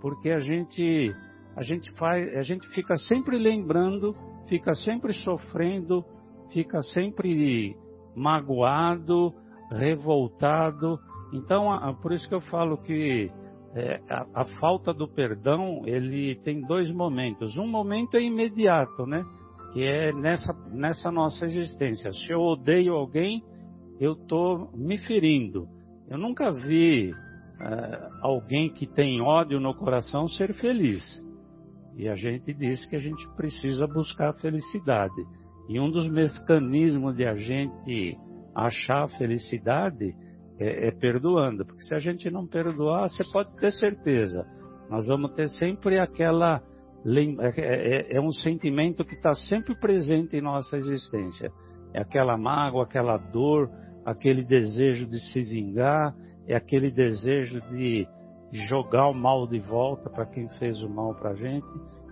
porque a gente a gente faz, a gente fica sempre lembrando, fica sempre sofrendo, fica sempre magoado, revoltado, então, por isso que eu falo que é, a, a, falta do perdão, ele tem dois momentos. Um momento é imediato, né? Que é nessa, nessa nossa existência. Se eu odeio alguém, eu estou me ferindo. Eu nunca vi é, alguém que tem ódio no coração ser feliz. E a gente diz que a gente precisa buscar a felicidade. E um dos mecanismos de a gente achar a felicidade é, é perdoando, porque se a gente não perdoar, você pode ter certeza, nós vamos ter sempre aquela é, é, é, um sentimento que está sempre presente em nossa existência. É aquela mágoa, aquela dor, aquele desejo de se vingar, é aquele desejo de jogar o mal de volta para quem fez o mal para a gente.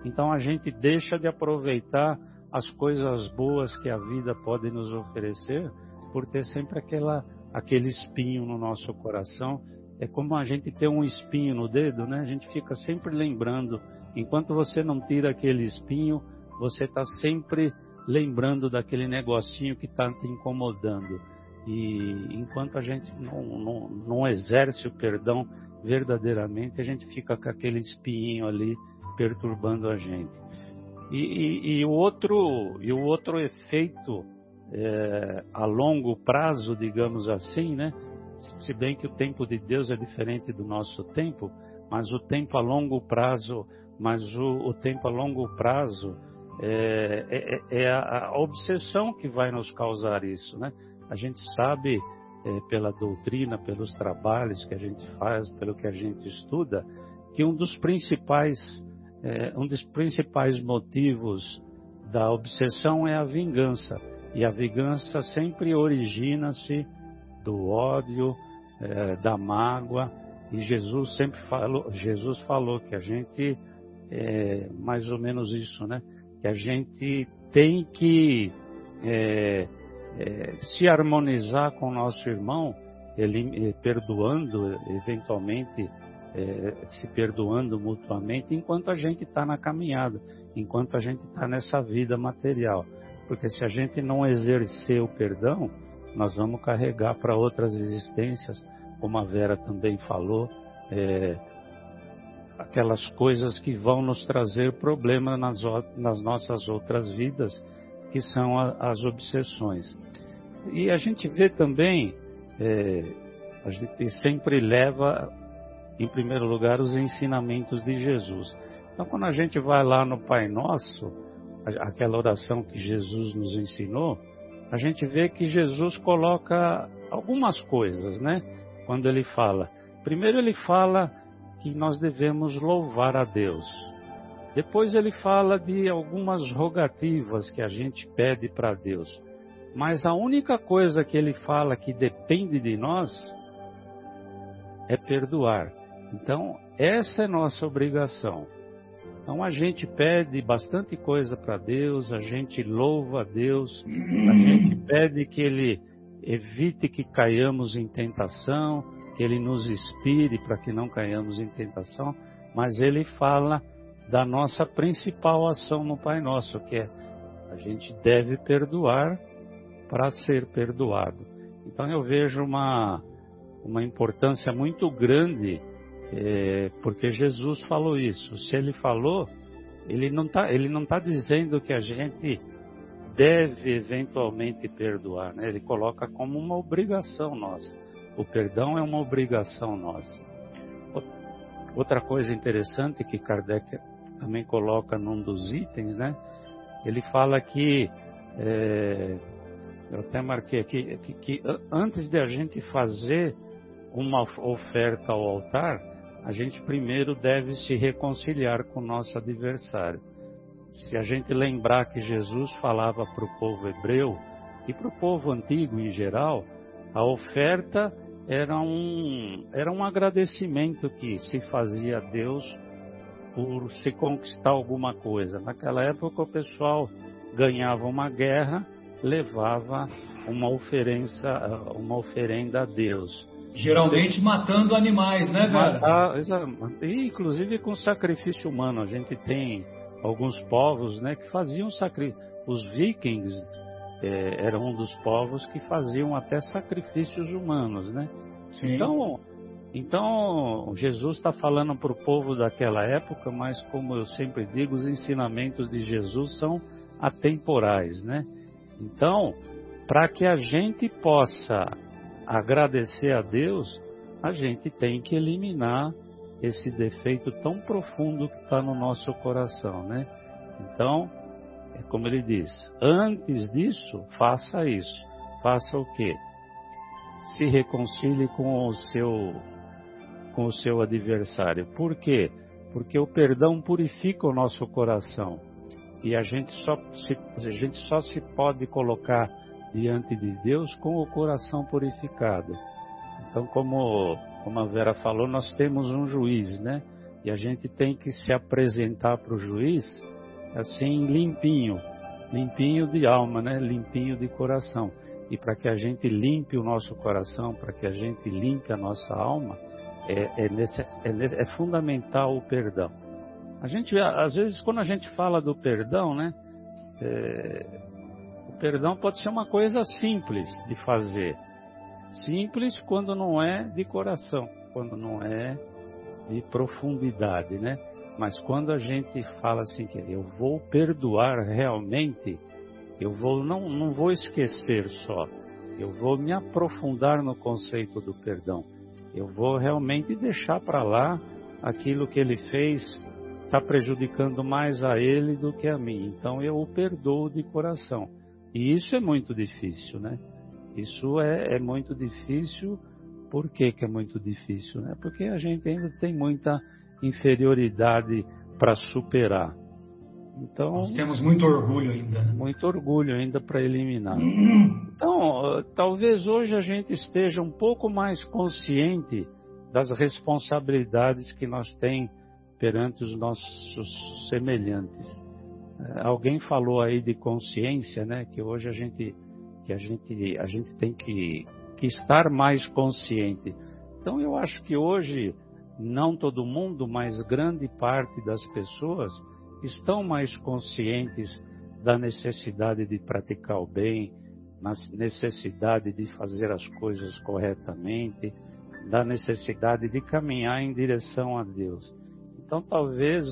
Então a gente deixa de aproveitar as coisas boas que a vida pode nos oferecer por ter sempre aquela, aquele espinho no nosso coração. É como a gente ter um espinho no dedo, né? A gente fica sempre lembrando. Enquanto você não tira aquele espinho, você está sempre lembrando daquele negocinho que está te incomodando. E enquanto a gente não, não, não exerce o perdão verdadeiramente, a gente fica com aquele espinho ali perturbando a gente. E, e, e o, outro, e o outro efeito é, a longo prazo, digamos assim, né? Se bem que o tempo de Deus é diferente do nosso tempo, mas o tempo a longo prazo, mas o, o tempo a longo prazo é, é, é a, a, obsessão que vai nos causar isso, né? A gente sabe é, pela doutrina, pelos trabalhos que a gente faz, pelo que a gente estuda, que um dos principais, um dos principais motivos da obsessão é a vingança. E a vingança sempre origina-se do ódio, é, da mágoa. E Jesus sempre falou, Jesus falou que a gente é mais ou menos isso, né? Que a gente tem que é, é, se harmonizar com o nosso irmão, ele, perdoando, eventualmente se perdoando mutuamente, enquanto a gente está na caminhada, enquanto a gente está nessa vida material. Porque se a gente não exercer o perdão, nós vamos carregar para outras existências, como a Vera também falou, é, aquelas coisas que vão nos trazer problema nas, nas nossas outras vidas, que são a, as obsessões. E a gente vê também, é, a gente sempre leva, em primeiro lugar, os ensinamentos de Jesus. Então, quando a gente vai lá no Pai Nosso, aquela oração que Jesus nos ensinou, a gente vê que Jesus coloca algumas coisas, né? Quando ele fala. Primeiro, ele fala que nós devemos louvar a Deus. Depois, ele fala de algumas rogativas que a gente pede para Deus. Mas a única coisa que ele fala que depende de nós é perdoar. Então, essa é nossa obrigação. Então a gente pede bastante coisa para Deus, a gente louva a Deus, a gente pede que Ele evite que caiamos em tentação, que Ele nos inspire para que não caiamos em tentação, mas Ele fala da nossa principal ação no Pai Nosso, que é a gente deve perdoar para ser perdoado. Então eu vejo uma, uma importância muito grande é, porque Jesus falou isso. Se ele falou, ele não está tá dizendo que a gente deve eventualmente perdoar, né? Ele coloca como uma obrigação nossa. O perdão é uma obrigação nossa. Outra coisa interessante que Kardec também coloca num dos itens, né? Ele fala que é, eu até marquei aqui que, que antes de a gente fazer uma oferta ao altar, a gente primeiro deve se reconciliar com o nosso adversário. Se a gente lembrar que Jesus falava para o povo hebreu e para o povo antigo em geral, a oferta era um, era um agradecimento que se fazia a Deus por se conquistar alguma coisa. Naquela época o pessoal ganhava uma guerra, levava uma oferença, uma oferenda a Deus. Geralmente matando animais, né, velho? Matar, e, inclusive com sacrifício humano. A gente tem alguns povos né, que faziam sacrifício. Os vikings é, eram um dos povos que faziam até sacrifícios humanos, né? Sim. Então, então Jesus está falando para o povo daquela época, mas como eu sempre digo, os ensinamentos de Jesus são atemporais, né? Então, para que a gente possa agradecer a Deus, a gente tem que eliminar esse defeito tão profundo que está no nosso coração, né? Então, É como ele diz: antes disso, faça isso. Faça o quê? Se reconcilie com o seu com o seu adversário. Por quê? Porque o perdão purifica o nosso coração. E a gente só se, a gente só se pode colocar diante de Deus com o coração purificado. Então, como, como a Vera falou, nós temos um juiz, né? E a gente tem que se apresentar para o juiz assim limpinho, limpinho de alma, né? Limpinho de coração. E para que a gente limpe o nosso coração, para que a gente limpe a nossa alma, é, é, é, é fundamental o perdão. A gente, às vezes, quando a gente fala do perdão, né? É, o perdão pode ser uma coisa simples de fazer. Simples quando não é de coração, quando não é de profundidade, né? Mas quando a gente fala assim que eu vou perdoar realmente, eu vou não, não vou esquecer só, eu vou me aprofundar no conceito do perdão. Eu vou realmente deixar para lá aquilo que ele fez está prejudicando mais a ele do que a mim. Então eu o perdoo de coração. E isso é muito difícil, né? Isso é, é muito difícil por que, que é muito difícil? Né? Porque a gente ainda tem muita inferioridade para superar. Então, Nós temos muito orgulho ainda. Né? Muito orgulho ainda para eliminar. Então, talvez hoje a gente esteja um pouco mais consciente das responsabilidades que nós temos perante os nossos semelhantes. Alguém falou aí de consciência, né? Que hoje a gente, que a gente, a gente tem que que estar mais consciente. Então eu acho que hoje, não todo mundo, mas grande parte das pessoas estão mais conscientes da necessidade de praticar o bem, na necessidade de fazer as coisas corretamente, da necessidade de caminhar em direção a Deus. Então talvez,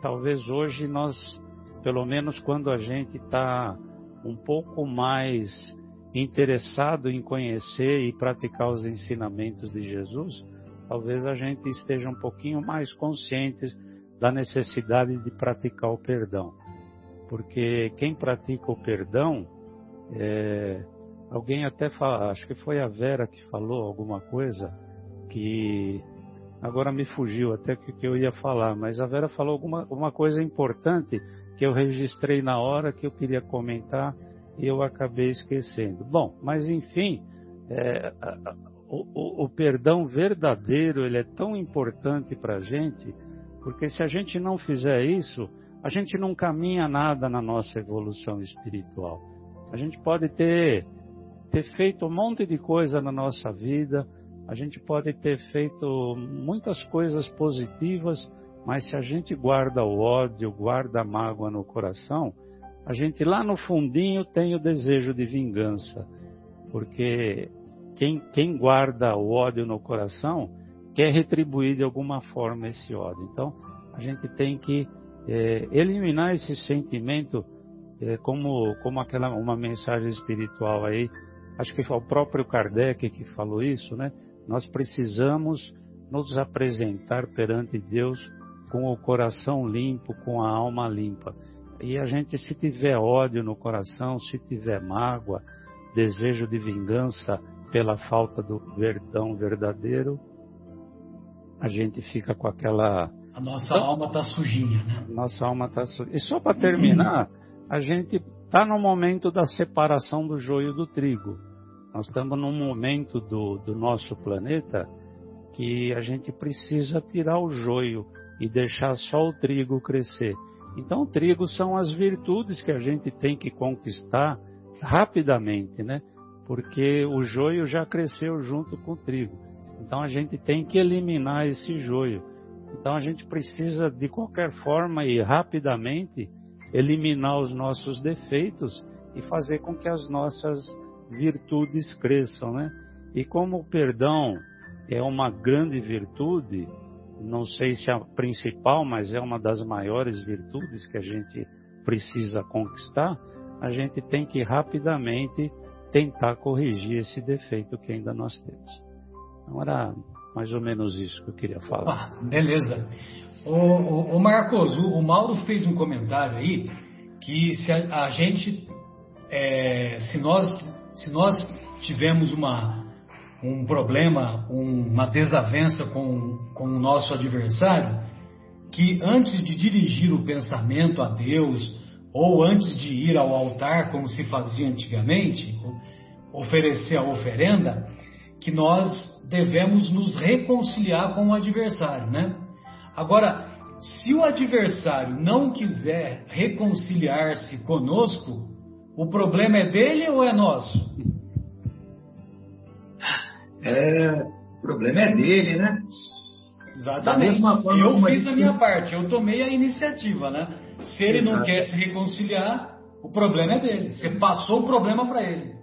talvez hoje nós, pelo menos quando a gente está um pouco mais interessado em conhecer e praticar os ensinamentos de Jesus, talvez a gente esteja um pouquinho mais consciente da necessidade de praticar o perdão. Porque quem pratica o perdão, é, alguém até fala, acho que foi a Vera que falou alguma coisa, que agora me fugiu até que, que eu ia falar, mas a Vera falou alguma, alguma coisa importante que eu registrei na hora que eu queria comentar e eu acabei esquecendo. Bom, mas enfim, é, o, o, o, perdão verdadeiro ele é tão importante para a gente, porque se a gente não fizer isso, a gente não caminha nada na nossa evolução espiritual. A gente pode ter, ter feito um monte de coisa na nossa vida, a gente pode ter feito muitas coisas positivas, mas se a gente guarda o ódio, guarda a mágoa no coração, a gente lá no fundinho tem o desejo de vingança, porque quem, quem guarda o ódio no coração quer retribuir de alguma forma esse ódio. Então, a gente tem que é, eliminar esse sentimento, é, como, como aquela uma mensagem espiritual aí, acho que foi o próprio Kardec que falou isso, né? Nós precisamos nos apresentar perante Deus com o coração limpo, com a alma limpa. E a gente, se tiver ódio no coração, se tiver mágoa, desejo de vingança pela falta do perdão verdadeiro, a gente fica com aquela. A nossa então, alma está sujinha, né? Nossa alma está sujinha. E só para terminar, a gente está no momento da separação do joio do trigo. Nós estamos num momento do, do nosso planeta que a gente precisa tirar o joio e deixar só o trigo crescer. Então, o trigo são as virtudes que a gente tem que conquistar rapidamente, né? Porque o joio já cresceu junto com o trigo. Então, a gente tem que eliminar esse joio. Então, a gente precisa, de qualquer forma e rapidamente, eliminar os nossos defeitos e fazer com que as nossas virtudes cresçam, né? E como o perdão é uma grande virtude, não sei se é a principal, mas é uma das maiores virtudes que a gente precisa conquistar, a gente tem que rapidamente tentar corrigir esse defeito que ainda nós temos. Então era mais ou menos isso que eu queria falar. Ah, beleza. O, o, o Marcos, o, o, Mauro fez um comentário aí que se a, a gente, é, se nós, se nós tivemos uma, um problema, um, uma desavença com, com o nosso adversário, que antes de dirigir o pensamento a Deus, ou antes de ir ao altar, como se fazia antigamente, oferecer a oferenda, que nós devemos nos reconciliar com o adversário, né? Agora, se o adversário não quiser reconciliar-se conosco, o problema é dele ou é nosso? É, o problema é dele, né? Exatamente. eu fiz a minha parte, eu tomei a iniciativa, né? Se ele Exato. não quer se reconciliar, o problema é dele. Você passou o problema para ele.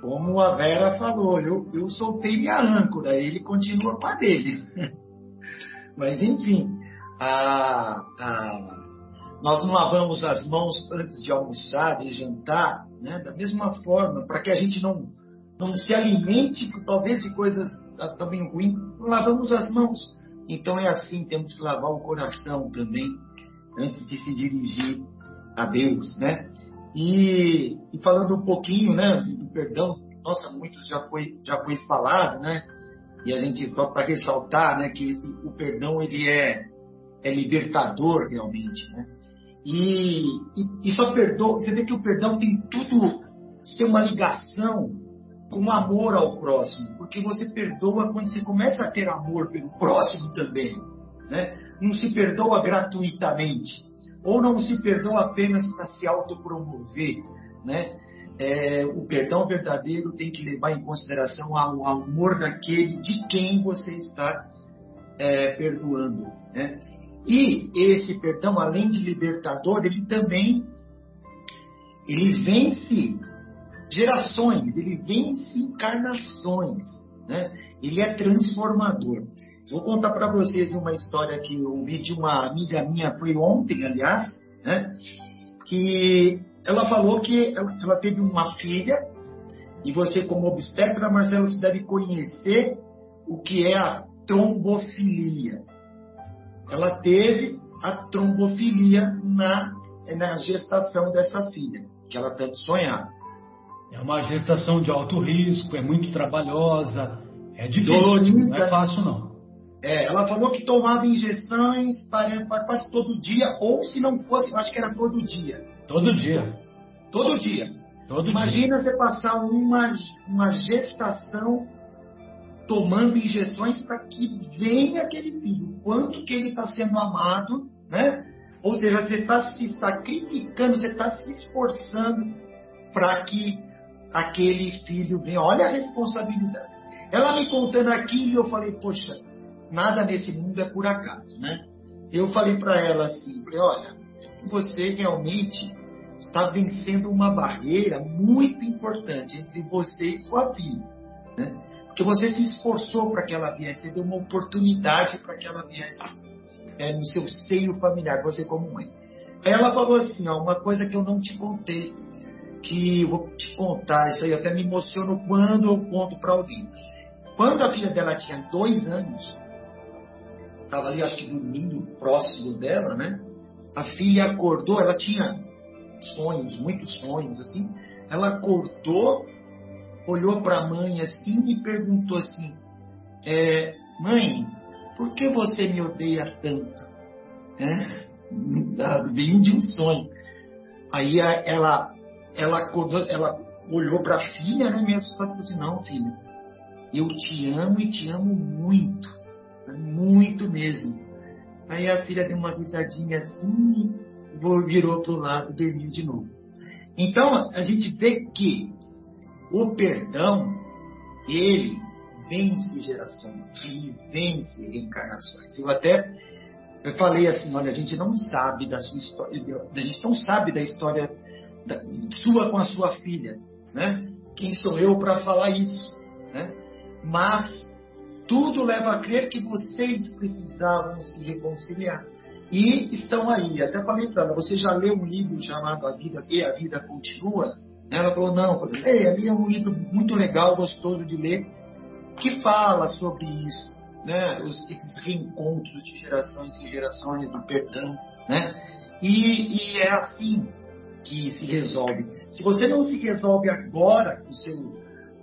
Como a Vera falou, eu, eu soltei minha âncora, ele continua com a dele. Mas enfim, a, a, nós não lavamos as mãos antes de almoçar, de jantar, né? da mesma forma, para que a gente não, não se alimente, talvez, de coisas também ruins, não lavamos as mãos. Então é assim, temos que lavar o coração também, antes de se dirigir a Deus, né? E, e falando um pouquinho, né, do perdão, nossa, muito já foi, já foi falado, né? E a gente, só para ressaltar, né, que esse, o perdão, ele é, é libertador realmente, né? E, e, e só perdoa, você vê que o perdão tem tudo, tem uma ligação com o amor ao próximo, porque você perdoa quando você começa a ter amor pelo próximo também, né? Não se perdoa gratuitamente, ou não se perdoa apenas para se autopromover, né? É, o perdão verdadeiro tem que levar em consideração o amor daquele de quem você está é, perdoando, né? E esse perdão, além de libertador, ele também ele vence gerações, ele vence encarnações, né? Ele é transformador. Vou contar para vocês uma história que eu ouvi de uma amiga minha, foi ontem, aliás, né? Que ela falou que ela teve uma filha e você, como obstetra, Marcelo, você deve conhecer o que é a trombofilia ela teve a trombofilia na, na gestação dessa filha, que ela tanto sonhava. É uma gestação de alto risco, é muito trabalhosa, é difícil, Dolorida. não é fácil não. É, ela falou que tomava injeções para, para quase todo dia, ou se não fosse, acho que era todo dia. Todo dia. Todo dia. Todo Imagina dia. você passar uma, uma gestação tomando injeções para que venha aquele filho. Quanto que ele está sendo amado, né? Ou seja, você está se sacrificando, você está se esforçando para que aquele filho venha. Olha a responsabilidade. Ela me contando aquilo, eu falei, poxa, nada nesse mundo é por acaso, né? Eu falei para ela assim, falei, olha, você realmente está vencendo uma barreira muito importante entre você e sua filha, né? Que você se esforçou para que ela viesse, você deu uma oportunidade para que ela viesse é, no seu seio familiar, você como mãe. Aí ela falou assim, ó, uma coisa que eu não te contei, que eu vou te contar, isso aí até me emociono quando eu conto para alguém. Quando a filha dela tinha dois anos, estava ali, acho que dormindo próximo dela, né? A filha acordou, ela tinha sonhos, muitos sonhos, assim. Ela acordou olhou para a mãe assim e perguntou assim: é, Mãe, por que você me odeia tanto? É? Veio de um sonho. Aí ela, ela, ela olhou para a filha, né, meio assustada, e falou assim: Não, filha, eu te amo e te amo muito, muito mesmo. Aí a filha deu uma risadinha assim e virou para o lado e dormiu de novo. Então a gente vê que o perdão, ele vence gerações, ele vence reencarnações. Eu até eu falei assim, olha, a gente não sabe da sua história, a gente não sabe da história da, sua com a sua filha, né? Quem sou eu para falar isso, né? Mas tudo leva a crer que vocês precisavam se reconciliar. E estão aí. Até falei para ela, você já leu um livro chamado A Vida e a Vida Continua? Ela falou, não, falei, Ei, ali é um livro muito legal, gostoso de ler, que fala sobre isso, né? Os, esses reencontros de gerações e gerações do perdão, né? E, e, é assim, que se resolve. Se você não se resolve agora com o seu,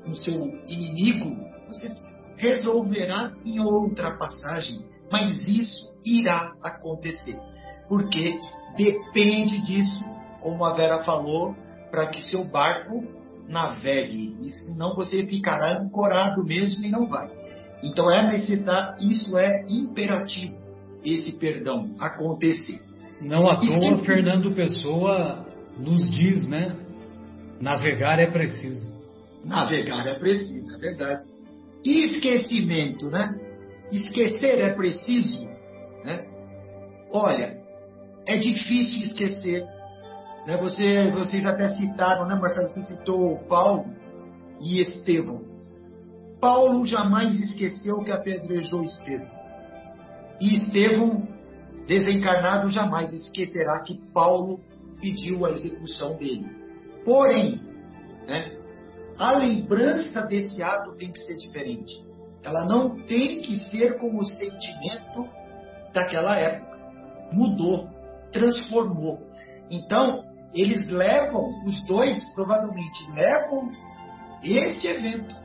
com o seu inimigo, você resolverá em outra passagem. Mas isso irá acontecer. Porque depende disso, como a Vera falou, para que seu barco navegue. E senão você ficará ancorado mesmo e não vai. Então é necessário, isso é imperativo, esse perdão acontecer. Não à toa, Fernando Pessoa nos diz, né? Navegar é preciso. Navegar é preciso, é verdade. E esquecimento, né? Esquecer é preciso, né? Olha, é difícil esquecer. Né? Você, vocês até citaram, né, Marcelo? Você citou Paulo e Estevão. Paulo jamais esqueceu que apedrejou Estevão. E Estevão, desencarnado, jamais esquecerá que Paulo pediu a execução dele. Porém, né, a lembrança desse ato tem que ser diferente. Ela não tem que ser como o sentimento daquela época. Mudou, transformou. Então, eles levam, os dois provavelmente levam este evento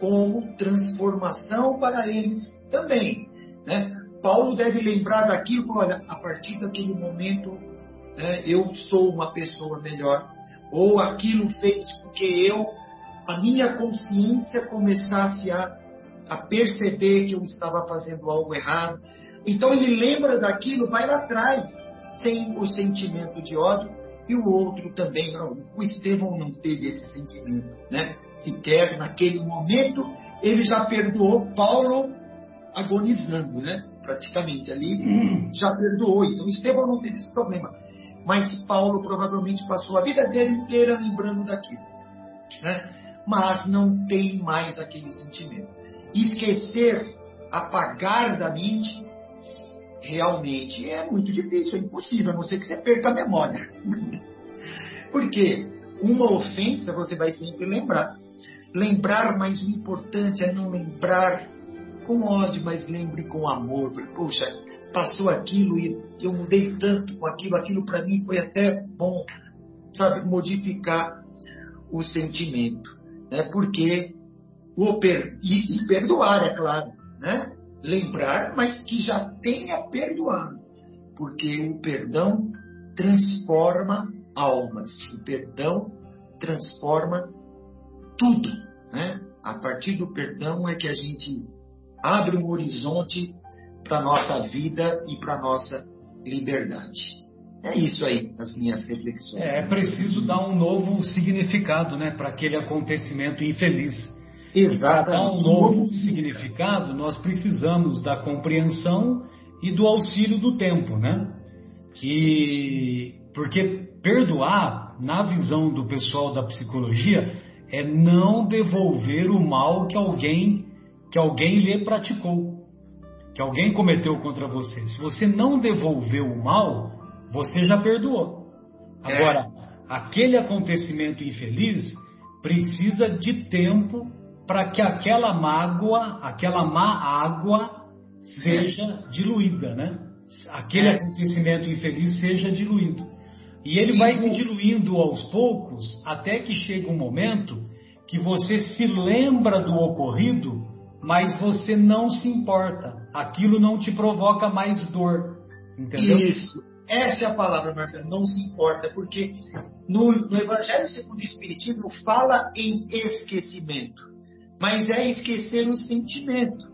como transformação para eles também. Né? Paulo deve lembrar daquilo, olha, a partir daquele momento né, eu sou uma pessoa melhor, ou aquilo fez com que eu, a minha consciência começasse a, a perceber que eu estava fazendo algo errado. Então ele lembra daquilo, vai lá atrás, sem o sentimento de ódio, e o outro também, não, o Estevão não teve esse sentimento, né? Sequer naquele momento ele já perdoou Paulo agonizando, né? Praticamente ali já perdoou. Então Estevão não teve esse problema mas Paulo provavelmente passou a vida dele inteira lembrando daquilo. Né? Mas não tem mais aquele sentimento. Esquecer, apagar da mente, realmente é muito difícil, é impossível, a não ser que você perca a memória. Porque uma ofensa você vai sempre lembrar. Lembrar, mas o importante é não lembrar com ódio, mas lembre com amor. Poxa, passou aquilo e eu mudei tanto com aquilo, aquilo para mim foi até bom, sabe, modificar o sentimento, né? Porque o per... e, e perdoar, é claro, né? Lembrar, mas que já tenha perdoado, porque o perdão transforma almas, o perdão transforma tudo, né? A partir do perdão é que a gente abre um horizonte para nossa vida e para nossa liberdade. É isso aí, as minhas reflexões. É, é preciso dar um novo significado né, para aquele acontecimento infeliz. Exatamente. Para dar um novo significado, nós precisamos da compreensão e do auxílio do tempo, né? Que, porque perdoar, na visão do pessoal da psicologia, é não devolver o mal que alguém que alguém lhe praticou que alguém cometeu contra você, se você não devolveu o mal, você já perdoou. Agora, é. aquele acontecimento infeliz precisa de tempo para que aquela mágoa, aquela má água seja diluída, né? Aquele é. acontecimento infeliz seja diluído. E ele vai se diluindo aos poucos até que chega um momento que você se lembra do ocorrido mas você não se importa. Aquilo não te provoca mais dor. Entendeu? Isso. Essa é a palavra, Marcelo, não se importa, porque no, no Evangelho segundo o Espiritismo fala em esquecimento, mas é esquecer o sentimento.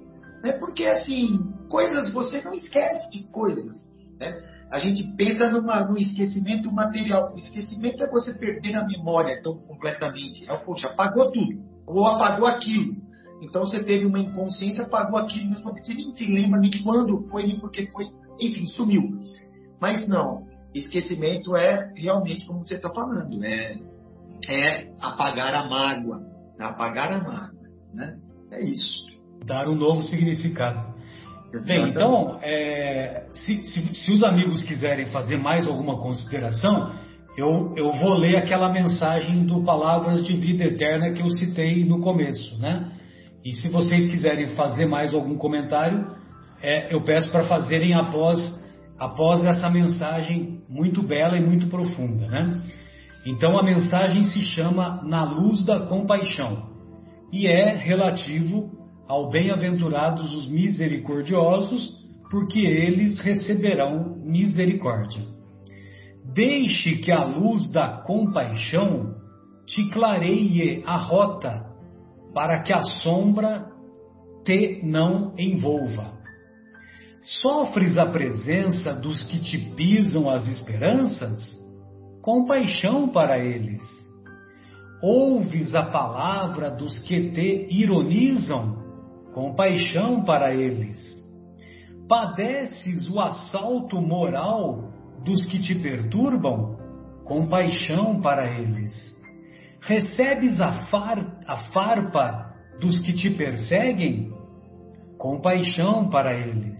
Né? Porque, assim, coisas, você não esquece de coisas. Né? A gente pensa numa, no esquecimento material. O esquecimento é você perder a memória tão completamente. É, poxa, apagou tudo, ou apagou aquilo. Então você teve uma inconsciência, apagou aquilo, mas você nem se lembra nem quando foi, nem porque foi, enfim, sumiu. Mas não, esquecimento é realmente como você está falando, é, é apagar a mágoa, apagar a mágoa, né? É isso. Dar um novo significado. Bem, então, é, se, se, se, os amigos quiserem fazer mais alguma consideração, eu, eu vou ler aquela mensagem do Palavras de Vida Eterna que eu citei no começo, né? E se vocês quiserem fazer mais algum comentário, é, eu peço para fazerem após, após essa mensagem muito bela e muito profunda. Né? Então a mensagem se chama Na Luz da Compaixão e é relativo ao bem-aventurados os misericordiosos, porque eles receberão misericórdia. Deixe que a luz da compaixão te clareie a rota, para que a sombra te não envolva. Sofres a presença dos que te pisam as esperanças? Compaixão para eles. Ouves a palavra dos que te ironizam? Compaixão para eles. Padeces o assalto moral dos que te perturbam? Compaixão para eles. Recebes a, far, a farpa dos que te perseguem? Compaixão para eles.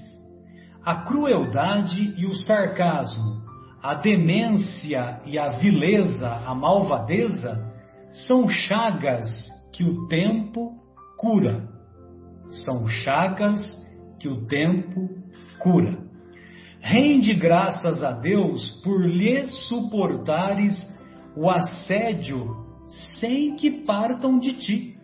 A crueldade e o sarcasmo, a demência e a vileza, a malvadeza, são chagas que o tempo cura. São chagas que o tempo cura. Rende graças a Deus por lhe suportares o assédio sem que partam de ti.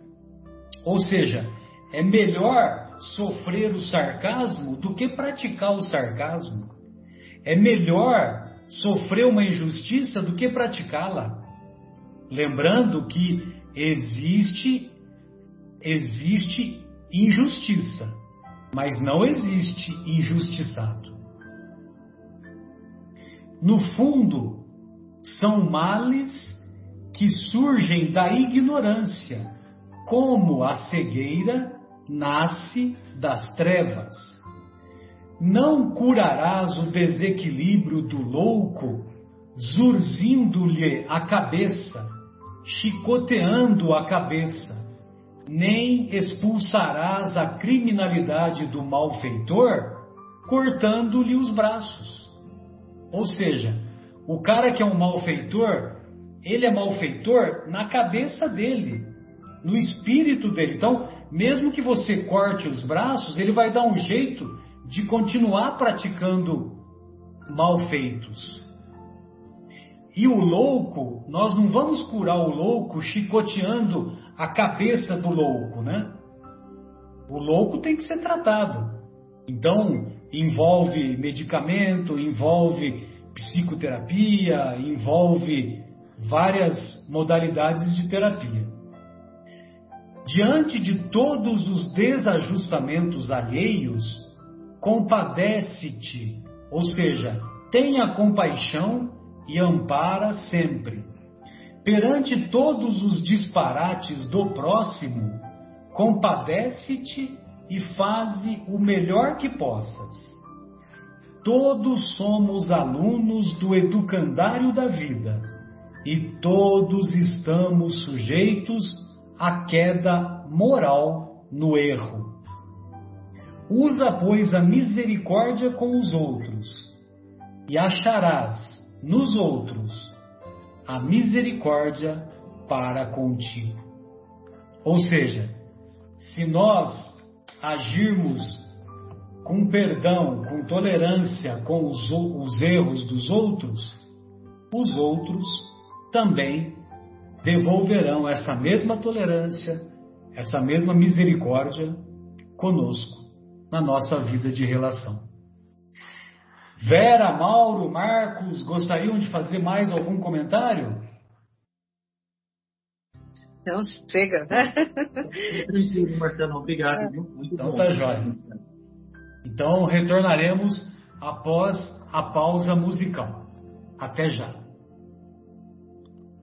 Ou seja, é melhor sofrer o sarcasmo do que praticar o sarcasmo. É melhor sofrer uma injustiça do que praticá-la. Lembrando que existe existe injustiça, mas não existe injustiçado. No fundo, são males que surgem da ignorância, como a cegueira nasce das trevas. Não curarás o desequilíbrio do louco, zurzindo-lhe a cabeça, chicoteando a cabeça, nem expulsarás a criminalidade do malfeitor, cortando-lhe os braços. Ou seja, o cara que é um malfeitor, ele é malfeitor na cabeça dele, no espírito dele. Então, mesmo que você corte os braços, ele vai dar um jeito de continuar praticando malfeitos. E o louco, nós não vamos curar o louco chicoteando a cabeça do louco, né? O louco tem que ser tratado. Então, envolve medicamento, envolve psicoterapia, envolve várias modalidades de terapia. Diante de todos os desajustamentos alheios, compadece-te, ou seja, tenha compaixão e ampara sempre. Perante todos os disparates do próximo, compadece-te e faze o melhor que possas. Todos somos alunos do educandário da vida e todos estamos sujeitos à queda moral no erro. Usa, pois, a misericórdia com os outros e acharás nos outros a misericórdia para contigo. Ou seja, se nós agirmos com perdão, com tolerância com os, os erros dos outros, os outros também devolverão essa mesma tolerância, essa mesma misericórdia conosco na nossa vida de relação. Vera, Mauro, Marcos, gostariam de fazer mais algum comentário? Não, chega. Tranquilo, Marcelo, obrigado. Viu? Muito então bom. tá jóia. Então retornaremos após a pausa musical. Até já.